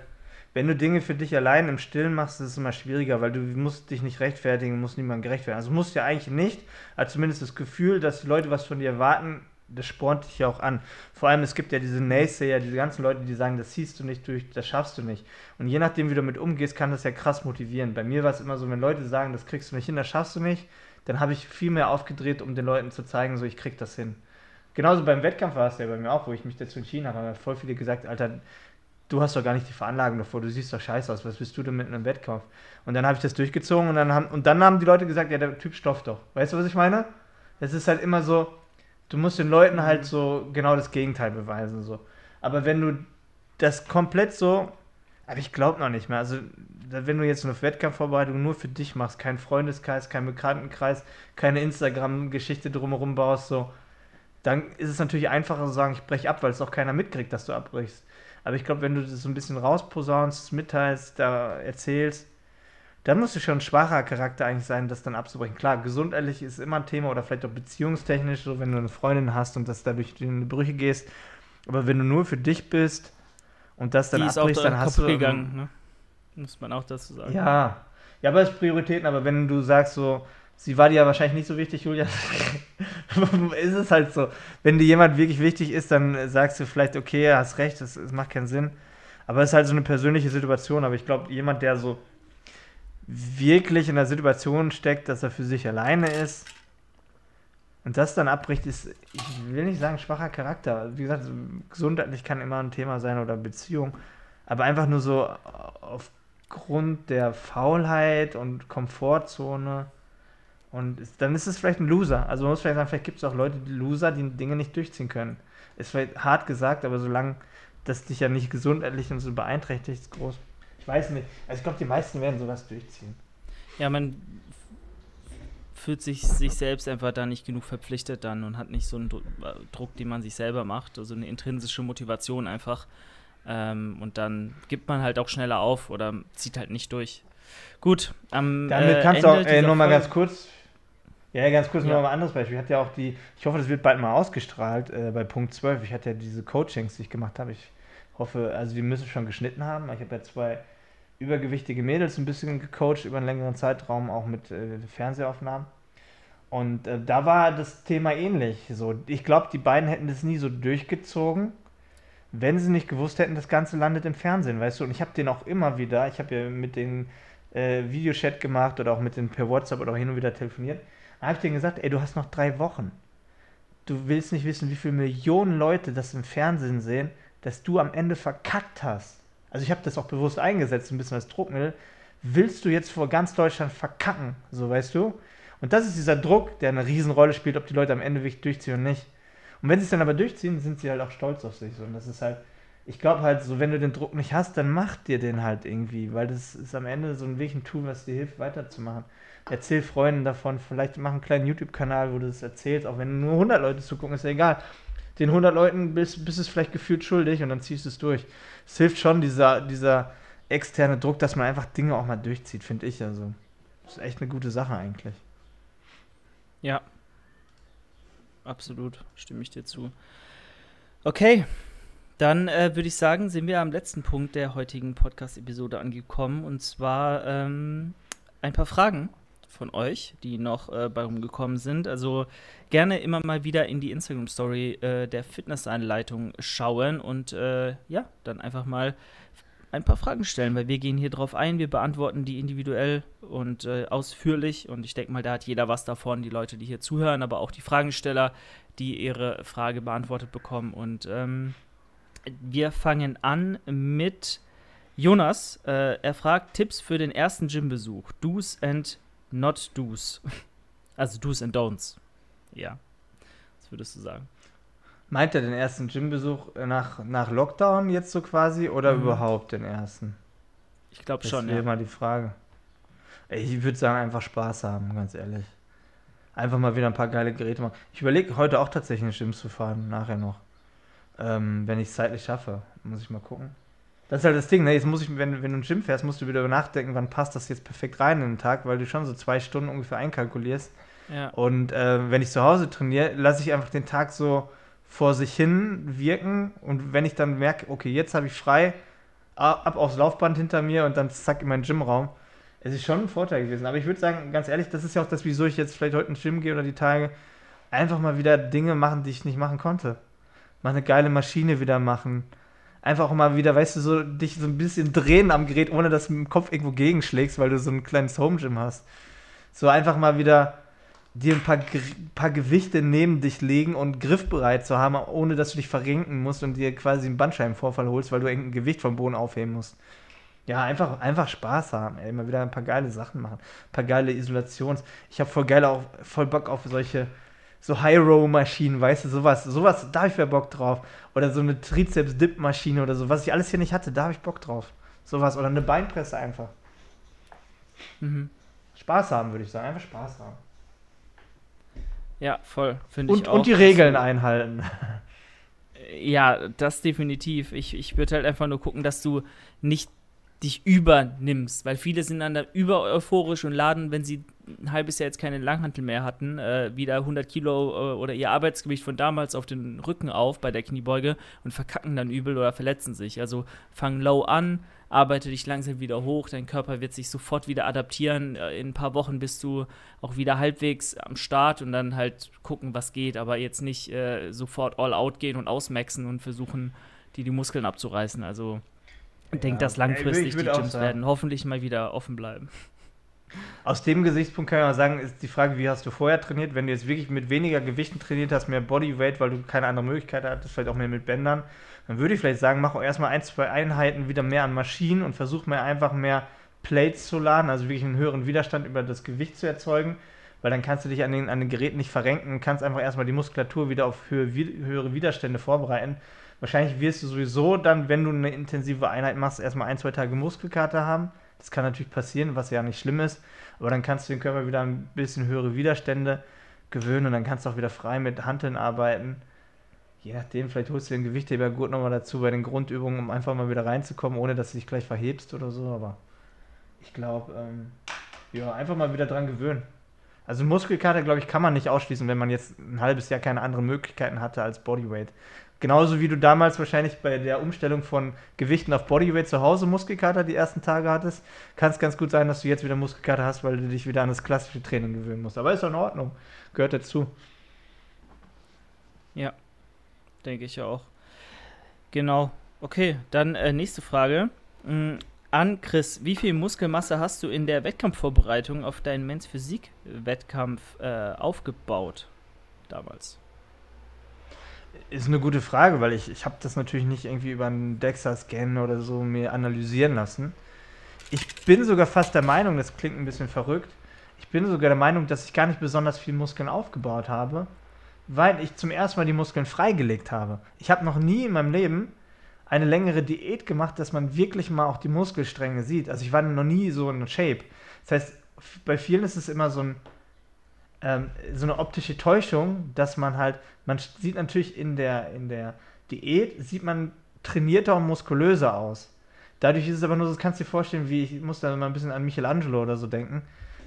wenn du Dinge für dich allein im Stillen machst, ist es immer schwieriger, weil du musst dich nicht rechtfertigen, musst niemandem gerecht werden. Also musst ja eigentlich nicht, aber zumindest das Gefühl, dass die Leute was von dir erwarten, das spornt dich ja auch an. Vor allem, es gibt ja diese Naysayer, diese ganzen Leute, die sagen, das siehst du nicht durch, das schaffst du nicht. Und je nachdem, wie du damit umgehst, kann das ja krass motivieren. Bei mir war es immer so, wenn Leute sagen, das kriegst du nicht hin, das schaffst du nicht, dann habe ich viel mehr aufgedreht, um den Leuten zu zeigen, so ich krieg das hin. Genauso beim Wettkampf war es ja bei mir auch, wo ich mich dazu entschieden habe, haben voll viele gesagt, Alter, du hast doch gar nicht die Veranlagung davor, du siehst doch scheiße aus, was bist du denn mit einem Wettkampf? Und dann habe ich das durchgezogen und dann haben, und dann haben die Leute gesagt, ja, der Typ stofft doch. Weißt du, was ich meine? Es ist halt immer so, du musst den Leuten halt so genau das Gegenteil beweisen. So. Aber wenn du das komplett so aber ich glaube noch nicht mehr. Also, wenn du jetzt eine Wettkampfvorbereitung nur für dich machst, keinen Freundeskreis, keinen Bekanntenkreis, keine Instagram-Geschichte drumherum baust, so, dann ist es natürlich einfacher zu sagen, ich breche ab, weil es auch keiner mitkriegt, dass du abbrichst. Aber ich glaube, wenn du das so ein bisschen rausposaunst, mitteilst, da erzählst, dann musst du schon ein schwacher Charakter eigentlich sein, das dann abzubrechen. Klar, gesundheitlich ist immer ein Thema oder vielleicht auch beziehungstechnisch, so wenn du eine Freundin hast und das dadurch in die Brüche gehst. Aber wenn du nur für dich bist, und das dann abbrichst, dann hast du. gegangen, ne? Muss man auch dazu sagen. Ja. Ja, aber es ist Prioritäten, aber wenn du sagst so, sie war dir ja wahrscheinlich nicht so wichtig, Julia, ist es halt so. Wenn dir jemand wirklich wichtig ist, dann sagst du vielleicht, okay, hast recht, das macht keinen Sinn. Aber es ist halt so eine persönliche Situation. Aber ich glaube, jemand, der so wirklich in der Situation steckt, dass er für sich alleine ist, und das dann abbricht, ist, ich will nicht sagen schwacher Charakter. Wie gesagt, gesundheitlich kann immer ein Thema sein oder Beziehung. Aber einfach nur so aufgrund der Faulheit und Komfortzone Und dann ist es vielleicht ein Loser. Also man muss vielleicht sagen, vielleicht gibt es auch Leute, die Loser, die Dinge nicht durchziehen können. Ist vielleicht hart gesagt, aber solange das dich ja nicht gesundheitlich und so beeinträchtigt, ist groß. Ich weiß nicht. Also ich glaube, die meisten werden sowas durchziehen. Ja, man fühlt sich sich selbst einfach da nicht genug verpflichtet dann und hat nicht so einen Druck, den man sich selber macht, also eine intrinsische Motivation einfach. Ähm, und dann gibt man halt auch schneller auf oder zieht halt nicht durch. Gut, am Damit äh, kannst Ende du auch, äh, nochmal ganz kurz, ja, ganz kurz ja. noch mal ein anderes Beispiel. Ich hatte ja auch die, ich hoffe, das wird bald mal ausgestrahlt äh, bei Punkt 12. Ich hatte ja diese Coachings, die ich gemacht habe. Ich hoffe, also die müssen schon geschnitten haben. Ich habe ja zwei übergewichtige Mädels ein bisschen gecoacht über einen längeren Zeitraum, auch mit äh, Fernsehaufnahmen. Und äh, da war das Thema ähnlich. So, ich glaube, die beiden hätten das nie so durchgezogen, wenn sie nicht gewusst hätten, das Ganze landet im Fernsehen, weißt du. Und ich habe den auch immer wieder, ich habe ja mit den äh, Videochat gemacht oder auch mit denen per WhatsApp oder auch hin und wieder telefoniert. Habe ich denen gesagt, ey, du hast noch drei Wochen. Du willst nicht wissen, wie viele Millionen Leute das im Fernsehen sehen, dass du am Ende verkackt hast also ich habe das auch bewusst eingesetzt, ein bisschen als Druckmittel, willst du jetzt vor ganz Deutschland verkacken, so weißt du? Und das ist dieser Druck, der eine Riesenrolle spielt, ob die Leute am Ende wirklich durchziehen oder nicht. Und wenn sie es dann aber durchziehen, sind sie halt auch stolz auf sich. Und das ist halt, ich glaube halt, so wenn du den Druck nicht hast, dann mach dir den halt irgendwie, weil das ist am Ende so ein Weg, ein Tool, was dir hilft, weiterzumachen. Erzähl Freunden davon, vielleicht mach einen kleinen YouTube-Kanal, wo du das erzählst, auch wenn nur 100 Leute zugucken, ist ja egal den 100 Leuten bist, bist es vielleicht gefühlt schuldig und dann ziehst du es durch. Es hilft schon, dieser, dieser externe Druck, dass man einfach Dinge auch mal durchzieht, finde ich. Also, das ist echt eine gute Sache eigentlich. Ja. Absolut, stimme ich dir zu. Okay, dann äh, würde ich sagen, sind wir am letzten Punkt der heutigen Podcast-Episode angekommen und zwar ähm, ein paar Fragen von euch, die noch äh, bei rumgekommen sind. Also gerne immer mal wieder in die Instagram-Story äh, der Fitnessanleitung schauen und äh, ja, dann einfach mal ein paar Fragen stellen, weil wir gehen hier drauf ein, wir beantworten die individuell und äh, ausführlich und ich denke mal, da hat jeder was davon, die Leute, die hier zuhören, aber auch die Fragensteller, die ihre Frage beantwortet bekommen und ähm, wir fangen an mit Jonas. Äh, er fragt Tipps für den ersten Gymbesuch, Do's and not do's. Also do's and don'ts. Ja. Was würdest du sagen? Meint er den ersten Gymbesuch nach, nach Lockdown jetzt so quasi oder mhm. überhaupt den ersten? Ich glaube schon, ja. Das wäre mal die Frage. Ich würde sagen, einfach Spaß haben, ganz ehrlich. Einfach mal wieder ein paar geile Geräte machen. Ich überlege heute auch tatsächlich in Gyms zu fahren, nachher noch. Ähm, wenn ich es zeitlich schaffe. Muss ich mal gucken. Das ist halt das Ding, ne? Jetzt muss ich, wenn, wenn du ein Gym fährst, musst du wieder nachdenken, wann passt das jetzt perfekt rein in den Tag, weil du schon so zwei Stunden ungefähr einkalkulierst. Ja. Und äh, wenn ich zu Hause trainiere, lasse ich einfach den Tag so vor sich hin wirken und wenn ich dann merke, okay, jetzt habe ich frei, ab aufs Laufband hinter mir und dann zack in meinen Gymraum. Es ist schon ein Vorteil gewesen. Aber ich würde sagen, ganz ehrlich, das ist ja auch das, wieso ich jetzt vielleicht heute ins Gym gehe oder die Tage. Einfach mal wieder Dinge machen, die ich nicht machen konnte. Mal eine geile Maschine wieder machen einfach mal wieder, weißt du, so dich so ein bisschen drehen am Gerät, ohne dass du mit dem Kopf irgendwo gegenschlägst, weil du so ein kleines Home Gym hast. So einfach mal wieder dir ein paar, paar Gewichte neben dich legen und griffbereit zu haben, ohne dass du dich verrenken musst und dir quasi einen Bandscheibenvorfall holst, weil du irgendein Gewicht vom Boden aufheben musst. Ja, einfach, einfach Spaß haben, ey. Mal wieder ein paar geile Sachen machen. Ein paar geile Isolations. Ich habe voll geil auf, voll Bock auf solche so High-Row-Maschinen, weißt du, sowas, sowas, da habe ich ja Bock drauf. Oder so eine Trizeps-Dip-Maschine oder so, was ich alles hier nicht hatte, da habe ich Bock drauf. Sowas, oder eine Beinpresse einfach. Mhm. Spaß haben, würde ich sagen, einfach Spaß haben. Ja, voll, finde ich und, auch. Und die Regeln einhalten. Ja, das definitiv. Ich, ich würde halt einfach nur gucken, dass du nicht dich übernimmst, weil viele sind dann da über euphorisch und laden, wenn sie ein halbes Jahr jetzt keine Langhantel mehr hatten, äh, wieder 100 Kilo äh, oder ihr Arbeitsgewicht von damals auf den Rücken auf bei der Kniebeuge und verkacken dann übel oder verletzen sich. Also fang low an, arbeite dich langsam wieder hoch, dein Körper wird sich sofort wieder adaptieren. Äh, in ein paar Wochen bist du auch wieder halbwegs am Start und dann halt gucken, was geht, aber jetzt nicht äh, sofort all out gehen und ausmaxen und versuchen, die die Muskeln abzureißen. Also ich denke, dass langfristig die Gyms werden hoffentlich mal wieder offen bleiben. Aus dem Gesichtspunkt kann man sagen, ist die Frage, wie hast du vorher trainiert? Wenn du jetzt wirklich mit weniger Gewichten trainiert hast, mehr Bodyweight, weil du keine andere Möglichkeit hattest, vielleicht auch mehr mit Bändern, dann würde ich vielleicht sagen, mach auch erstmal ein, zwei Einheiten wieder mehr an Maschinen und versuch mir einfach mehr Plates zu laden, also wirklich einen höheren Widerstand über das Gewicht zu erzeugen, weil dann kannst du dich an den, an den Geräten nicht verrenken und kannst einfach erstmal die Muskulatur wieder auf höhe, höhere Widerstände vorbereiten. Wahrscheinlich wirst du sowieso dann, wenn du eine intensive Einheit machst, erstmal ein, zwei Tage Muskelkater haben. Das kann natürlich passieren, was ja nicht schlimm ist. Aber dann kannst du den Körper wieder ein bisschen höhere Widerstände gewöhnen und dann kannst du auch wieder frei mit Hanteln arbeiten. Je nachdem, vielleicht holst du den Gewichthebergurt nochmal dazu bei den Grundübungen, um einfach mal wieder reinzukommen, ohne dass du dich gleich verhebst oder so. Aber ich glaube, ähm, ja, einfach mal wieder dran gewöhnen. Also Muskelkater, glaube ich, kann man nicht ausschließen, wenn man jetzt ein halbes Jahr keine anderen Möglichkeiten hatte als Bodyweight. Genauso wie du damals wahrscheinlich bei der Umstellung von Gewichten auf Bodyweight zu Hause Muskelkater die ersten Tage hattest, kann es ganz gut sein, dass du jetzt wieder Muskelkater hast, weil du dich wieder an das klassische Training gewöhnen musst. Aber ist doch in Ordnung. Gehört dazu. Ja, denke ich auch. Genau. Okay, dann äh, nächste Frage. Mhm. An Chris, wie viel Muskelmasse hast du in der Wettkampfvorbereitung auf deinen Men's Physik-Wettkampf äh, aufgebaut damals? Ist eine gute Frage, weil ich, ich habe das natürlich nicht irgendwie über einen DEXA-Scan oder so mir analysieren lassen. Ich bin sogar fast der Meinung, das klingt ein bisschen verrückt, ich bin sogar der Meinung, dass ich gar nicht besonders viel Muskeln aufgebaut habe, weil ich zum ersten Mal die Muskeln freigelegt habe. Ich habe noch nie in meinem Leben eine längere Diät gemacht, dass man wirklich mal auch die Muskelstränge sieht. Also ich war noch nie so in Shape. Das heißt, bei vielen ist es immer so ein ähm, so eine optische Täuschung, dass man halt, man sieht natürlich in der, in der Diät, sieht man trainierter und muskulöser aus. Dadurch ist es aber nur so, das kannst du dir vorstellen, wie ich muss da mal ein bisschen an Michelangelo oder so denken.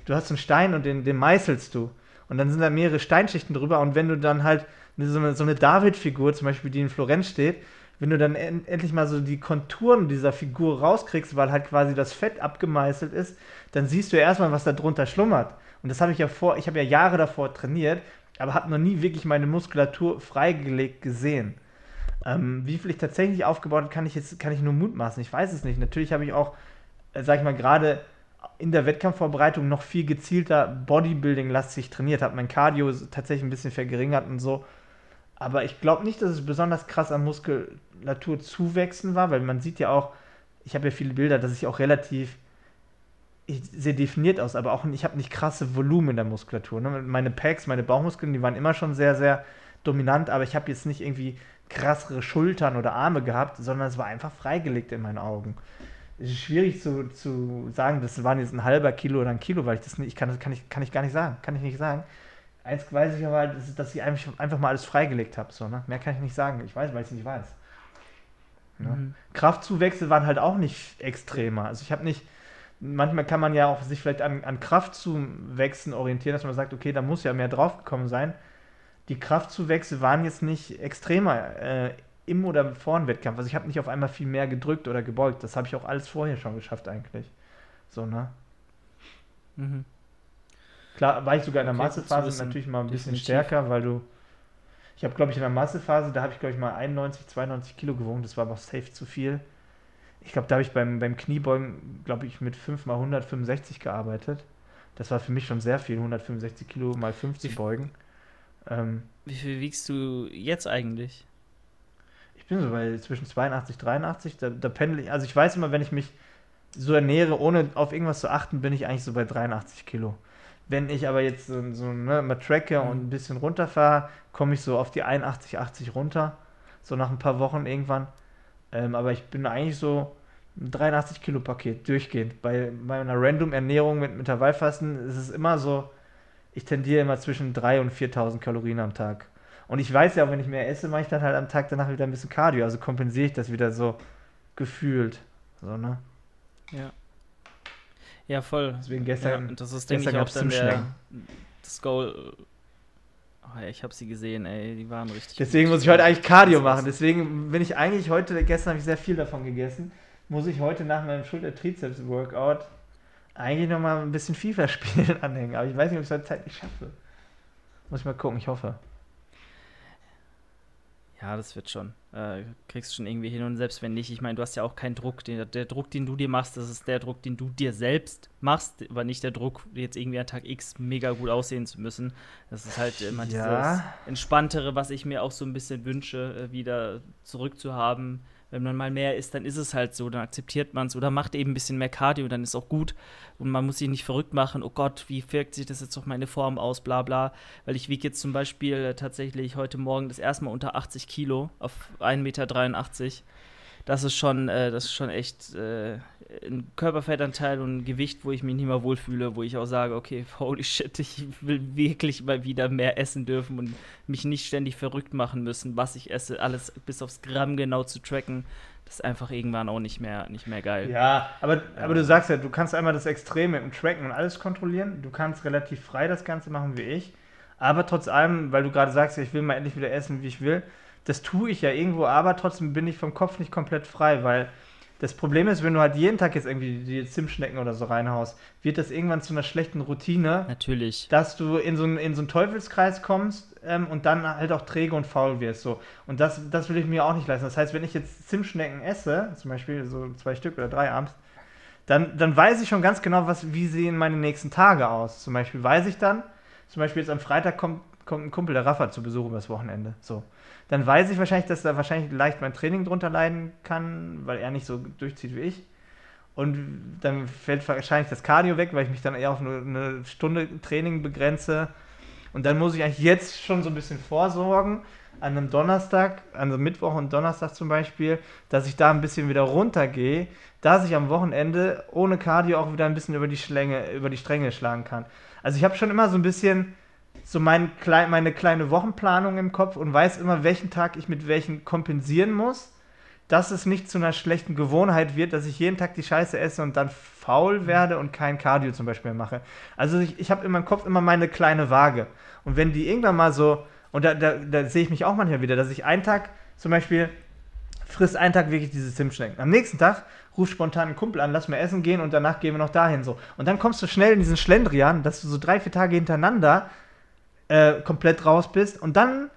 Du hast einen Stein und den, den meißelst du. Und dann sind da mehrere Steinschichten drüber. Und wenn du dann halt so eine, so eine David-Figur, zum Beispiel, die in Florenz steht, wenn du dann en endlich mal so die Konturen dieser Figur rauskriegst, weil halt quasi das Fett abgemeißelt ist, dann siehst du erstmal, was da drunter schlummert. Und das habe ich ja vor, ich habe ja Jahre davor trainiert, aber habe noch nie wirklich meine Muskulatur freigelegt gesehen. Ähm, wie viel ich tatsächlich aufgebaut habe, kann ich jetzt kann ich nur mutmaßen. Ich weiß es nicht. Natürlich habe ich auch, äh, sag ich mal, gerade in der Wettkampfvorbereitung noch viel gezielter Bodybuilding-lastig trainiert, habe mein Cardio tatsächlich ein bisschen verringert und so. Aber ich glaube nicht, dass es besonders krass an Muskulatur zuwächsen war, weil man sieht ja auch, ich habe ja viele Bilder, dass ich auch relativ sehr definiert aus, aber auch ich habe nicht krasse Volumen in der Muskulatur. Ne? Meine Packs, meine Bauchmuskeln, die waren immer schon sehr, sehr dominant, aber ich habe jetzt nicht irgendwie krassere Schultern oder Arme gehabt, sondern es war einfach freigelegt in meinen Augen. Es ist schwierig zu, zu sagen, das waren jetzt ein halber Kilo oder ein Kilo, weil ich das nicht, ich kann, das kann ich, kann ich gar nicht sagen. Kann ich nicht sagen. Eins weiß ich aber, dass, dass ich einfach mal alles freigelegt habe. So, ne? Mehr kann ich nicht sagen. Ich weiß, weil ich es nicht weiß. Ne? Mhm. Kraftzuwächse waren halt auch nicht extremer. Also ich habe nicht, manchmal kann man ja auch sich vielleicht an, an Kraftzuwächsen orientieren, dass man sagt, okay, da muss ja mehr draufgekommen sein. Die Kraftzuwächse waren jetzt nicht extremer äh, im oder vor dem Wettkampf. Also ich habe nicht auf einmal viel mehr gedrückt oder gebeugt. Das habe ich auch alles vorher schon geschafft eigentlich. So, ne? Mhm. Klar, war ich sogar in der okay, Massephase natürlich mal ein bisschen Definitiv. stärker, weil du. Ich habe, glaube ich, in der Massephase, da habe ich, glaube ich, mal 91, 92 Kilo gewogen. Das war aber safe zu viel ich glaube, da habe ich beim, beim Kniebeugen, glaube ich, mit 5 mal 165 gearbeitet. Das war für mich schon sehr viel, 165 Kilo mal 50 Beugen. Ähm, Wie viel wiegst du jetzt eigentlich? Ich bin so bei zwischen 82 und 83, da, da pendel ich, also ich weiß immer, wenn ich mich so ernähre, ohne auf irgendwas zu achten, bin ich eigentlich so bei 83 Kilo. Wenn ich aber jetzt so, so ne, mal tracke mhm. und ein bisschen runterfahre, komme ich so auf die 81, 80 runter. So nach ein paar Wochen irgendwann. Ähm, aber ich bin eigentlich so ein 83 Kilo Paket durchgehend. Bei meiner Random Ernährung mit Intervallfasten ist es immer so, ich tendiere immer zwischen 3.000 und 4.000 Kalorien am Tag. Und ich weiß ja auch, wenn ich mehr esse, mache ich dann halt am Tag danach wieder ein bisschen Cardio. Also kompensiere ich das wieder so gefühlt. So, ne? Ja. Ja, voll. Deswegen gestern. Ja, das ist, denke ich, auch dann der, das Goal Oh, ich habe sie gesehen, ey, die waren richtig. Deswegen gut. muss ich heute eigentlich Cardio machen. Deswegen bin ich eigentlich heute, gestern habe ich sehr viel davon gegessen, muss ich heute nach meinem Schulter-Trizeps-Workout eigentlich nochmal ein bisschen FIFA spielen anhängen. Aber ich weiß nicht, ob ich es heute zeitlich schaffe. Muss ich mal gucken, ich hoffe. Ja, das wird schon. Äh, kriegst schon irgendwie hin und selbst wenn nicht, ich meine, du hast ja auch keinen Druck. Den, der Druck, den du dir machst, das ist der Druck, den du dir selbst machst, aber nicht der Druck, jetzt irgendwie an Tag X mega gut aussehen zu müssen. Das ist halt immer ja. dieses Entspanntere, was ich mir auch so ein bisschen wünsche, äh, wieder zurückzuhaben, Wenn man mal mehr isst, dann ist es halt so, dann akzeptiert man es oder macht eben ein bisschen mehr Cardio, dann ist auch gut und man muss sich nicht verrückt machen, oh Gott, wie wirkt sich das jetzt auf meine Form aus, bla bla. Weil ich wiege jetzt zum Beispiel äh, tatsächlich heute Morgen das erste Mal unter 80 Kilo auf 1,83 Meter das ist schon, äh, das ist schon echt äh, ein Körperfettanteil und ein Gewicht, wo ich mich nicht mehr wohlfühle, wo ich auch sage, okay, holy shit, ich will wirklich mal wieder mehr essen dürfen und mich nicht ständig verrückt machen müssen, was ich esse, alles bis aufs Gramm genau zu tracken. Das ist einfach irgendwann auch nicht mehr, nicht mehr geil. Ja, aber, aber du sagst ja, du kannst einmal das Extrem mit dem Tracken und alles kontrollieren. Du kannst relativ frei das Ganze machen wie ich. Aber trotz allem, weil du gerade sagst, ich will mal endlich wieder essen, wie ich will, das tue ich ja irgendwo, aber trotzdem bin ich vom Kopf nicht komplett frei, weil das Problem ist, wenn du halt jeden Tag jetzt irgendwie die Zimtschnecken oder so reinhaust, wird das irgendwann zu einer schlechten Routine. Natürlich. Dass du in so, einen, in so einen Teufelskreis kommst ähm, und dann halt auch träge und faul wirst. So. Und das, das will ich mir auch nicht leisten. Das heißt, wenn ich jetzt Zimtschnecken esse, zum Beispiel so zwei Stück oder drei abends, dann, dann weiß ich schon ganz genau, was, wie sehen meine nächsten Tage aus. Zum Beispiel weiß ich dann, zum Beispiel jetzt am Freitag kommt, kommt ein Kumpel, der Rafa, zu Besuch übers Wochenende. So dann weiß ich wahrscheinlich, dass da wahrscheinlich leicht mein Training drunter leiden kann, weil er nicht so durchzieht wie ich. Und dann fällt wahrscheinlich das Cardio weg, weil ich mich dann eher auf eine, eine Stunde Training begrenze. Und dann muss ich eigentlich jetzt schon so ein bisschen vorsorgen, an einem Donnerstag, einem Mittwoch und Donnerstag zum Beispiel, dass ich da ein bisschen wieder runtergehe, dass ich am Wochenende ohne Cardio auch wieder ein bisschen über die, Schlänge, über die Stränge schlagen kann. Also ich habe schon immer so ein bisschen so mein, meine kleine Wochenplanung im Kopf und weiß immer, welchen Tag ich mit welchen kompensieren muss, dass es nicht zu einer schlechten Gewohnheit wird, dass ich jeden Tag die Scheiße esse und dann faul werde und kein Cardio zum Beispiel mache. Also ich, ich habe in meinem Kopf immer meine kleine Waage. Und wenn die irgendwann mal so, und da, da, da sehe ich mich auch manchmal wieder, dass ich einen Tag zum Beispiel frisst einen Tag wirklich diese Zimtschnecken. Am nächsten Tag ruf spontan einen Kumpel an, lass mir essen gehen und danach gehen wir noch dahin so. Und dann kommst du schnell in diesen Schlendrian, dass du so drei, vier Tage hintereinander äh, komplett raus bist. Und dann,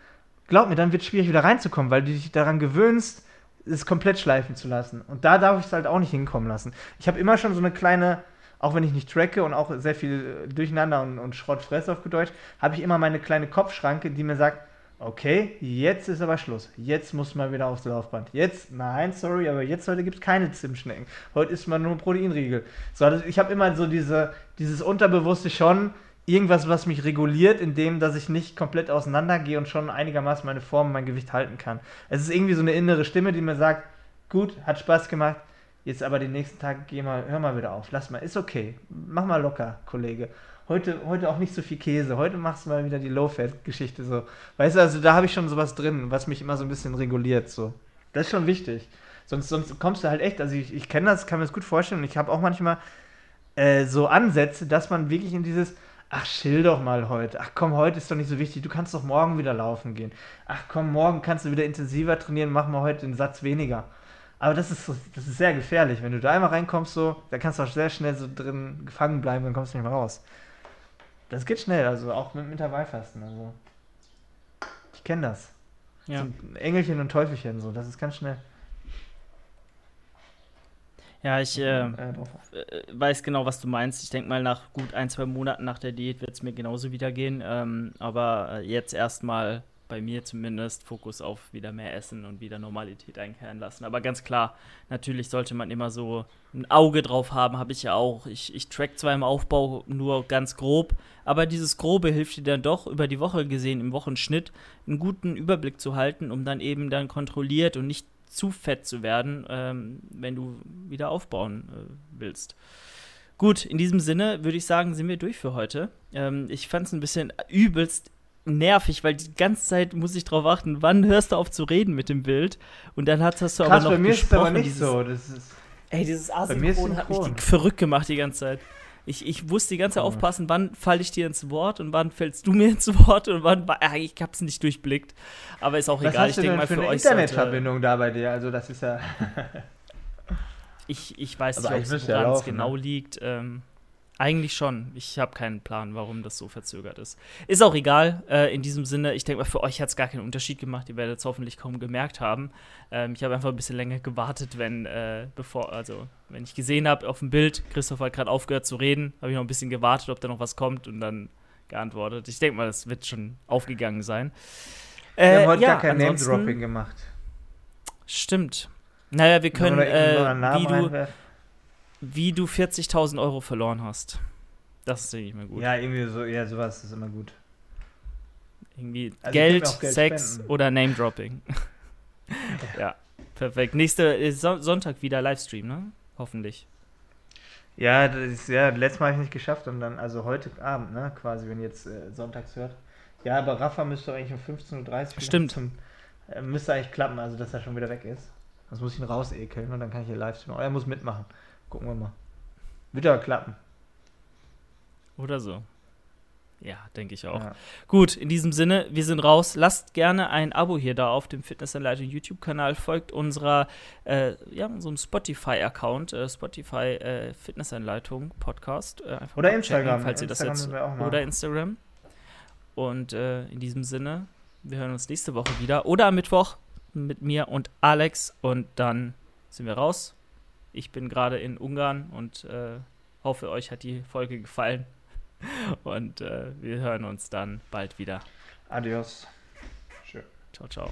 glaub mir, dann wird es schwierig wieder reinzukommen, weil du dich daran gewöhnst, es komplett schleifen zu lassen. Und da darf ich es halt auch nicht hinkommen lassen. Ich habe immer schon so eine kleine, auch wenn ich nicht tracke und auch sehr viel Durcheinander und, und Schrott fresse auf Deutsch, habe ich immer meine kleine Kopfschranke, die mir sagt, okay, jetzt ist aber Schluss. Jetzt muss man wieder aufs Laufband. Jetzt, nein, sorry, aber jetzt heute gibt es keine Zimtschnecken. Heute ist man nur Proteinriegel. So, ich habe immer so diese, dieses Unterbewusste schon, irgendwas, was mich reguliert, indem dass ich nicht komplett auseinandergehe und schon einigermaßen meine Form, mein Gewicht halten kann. Es ist irgendwie so eine innere Stimme, die mir sagt, gut, hat Spaß gemacht, jetzt aber den nächsten Tag geh mal, hör mal wieder auf, lass mal, ist okay, mach mal locker, Kollege. Heute, heute auch nicht so viel Käse, heute machst du mal wieder die Low-Fat-Geschichte so. Weißt du, also da habe ich schon sowas drin, was mich immer so ein bisschen reguliert so. Das ist schon wichtig. Sonst, sonst kommst du halt echt, also ich, ich kenne das, kann mir das gut vorstellen und ich habe auch manchmal äh, so Ansätze, dass man wirklich in dieses, Ach, chill doch mal heute. Ach komm, heute ist doch nicht so wichtig. Du kannst doch morgen wieder laufen gehen. Ach komm, morgen kannst du wieder intensiver trainieren. Mach mal heute den Satz weniger. Aber das ist, das ist sehr gefährlich. Wenn du da einmal reinkommst, so, da kannst du auch sehr schnell so drin gefangen bleiben und kommst nicht mehr raus. Das geht schnell, also auch mit dem Intervallfasten. Also. Ich kenne das. Ja. So Engelchen und Teufelchen, so, das ist ganz schnell. Ja, ich äh, äh, weiß genau, was du meinst. Ich denke mal, nach gut ein, zwei Monaten nach der Diät wird es mir genauso wieder gehen. Ähm, aber äh, jetzt erstmal bei mir zumindest Fokus auf wieder mehr Essen und wieder Normalität einkehren lassen. Aber ganz klar, natürlich sollte man immer so ein Auge drauf haben, habe ich ja auch. Ich, ich track zwar im Aufbau nur ganz grob, aber dieses Grobe hilft dir dann doch über die Woche gesehen, im Wochenschnitt, einen guten Überblick zu halten, um dann eben dann kontrolliert und nicht zu fett zu werden, ähm, wenn du wieder aufbauen äh, willst. Gut, in diesem Sinne würde ich sagen, sind wir durch für heute. Ähm, ich fand es ein bisschen übelst nervig, weil die ganze Zeit muss ich darauf achten, wann hörst du auf zu reden mit dem Bild und dann hast, hast du Krass, aber noch bei mir ist es aber nicht dieses, so. Das ist, ey, dieses Asynchron hat mich verrückt gemacht die ganze Zeit. Ich, ich wusste die ganze Zeit aufpassen, wann falle ich dir ins Wort und wann fällst du mir ins Wort und wann. Äh, ich hab's nicht durchblickt. Aber ist auch Was egal. Hast ich denke mal für, für eine euch. Internetverbindung da bei dir, also das ist ja. ich, ich weiß nicht, woran es ja genau ne? liegt. Ähm, eigentlich schon. Ich habe keinen Plan, warum das so verzögert ist. Ist auch egal. Äh, in diesem Sinne, ich denke mal, für euch hat es gar keinen Unterschied gemacht. Ihr werdet es hoffentlich kaum gemerkt haben. Ähm, ich habe einfach ein bisschen länger gewartet, wenn, äh, bevor, also, wenn ich gesehen habe auf dem Bild, Christoph hat gerade aufgehört zu reden, habe ich noch ein bisschen gewartet, ob da noch was kommt und dann geantwortet. Ich denke mal, das wird schon aufgegangen sein. Äh, Wir haben heute ja, gar kein Name-Dropping gemacht. Stimmt. Naja, wir können, äh, wie, du, reinwerfen. Wie du 40.000 Euro verloren hast. Das ist nicht mehr gut. Ja, irgendwie so, ja, sowas ist immer gut. Irgendwie Also Geld, Geld Sex spenden. oder Name-Dropping. ja, perfekt. Nächste äh, Son Sonntag wieder Livestream, ne? Hoffentlich. Ja, das ist, ja, letztes Mal habe ich nicht geschafft und dann, also heute Abend, ne, quasi, wenn ihr jetzt äh, sonntags hört. Ja, aber Rafa müsste eigentlich um 15.30 Uhr Stimmt. zum, äh, müsste eigentlich klappen, also dass er schon wieder weg ist. Sonst muss ich ihn rausekeln und dann kann ich hier live streamen. Aber er muss mitmachen. Gucken wir mal. Wird aber klappen. Oder so. Ja, denke ich auch. Ja. Gut, in diesem Sinne, wir sind raus. Lasst gerne ein Abo hier da auf dem Fitnessanleitung YouTube-Kanal. Folgt unserer, äh, ja, unserem Spotify-Account, äh, Spotify äh, Fitnessanleitung Podcast. Äh, Oder Instagram. checken, falls ihr das Instagram jetzt auch mal. oder Instagram. Und äh, in diesem Sinne, wir hören uns nächste Woche wieder oder am Mittwoch mit mir und Alex und dann sind wir raus. Ich bin gerade in Ungarn und äh, hoffe, euch hat die Folge gefallen. Und äh, wir hören uns dann bald wieder. Adios. Ciao, ciao.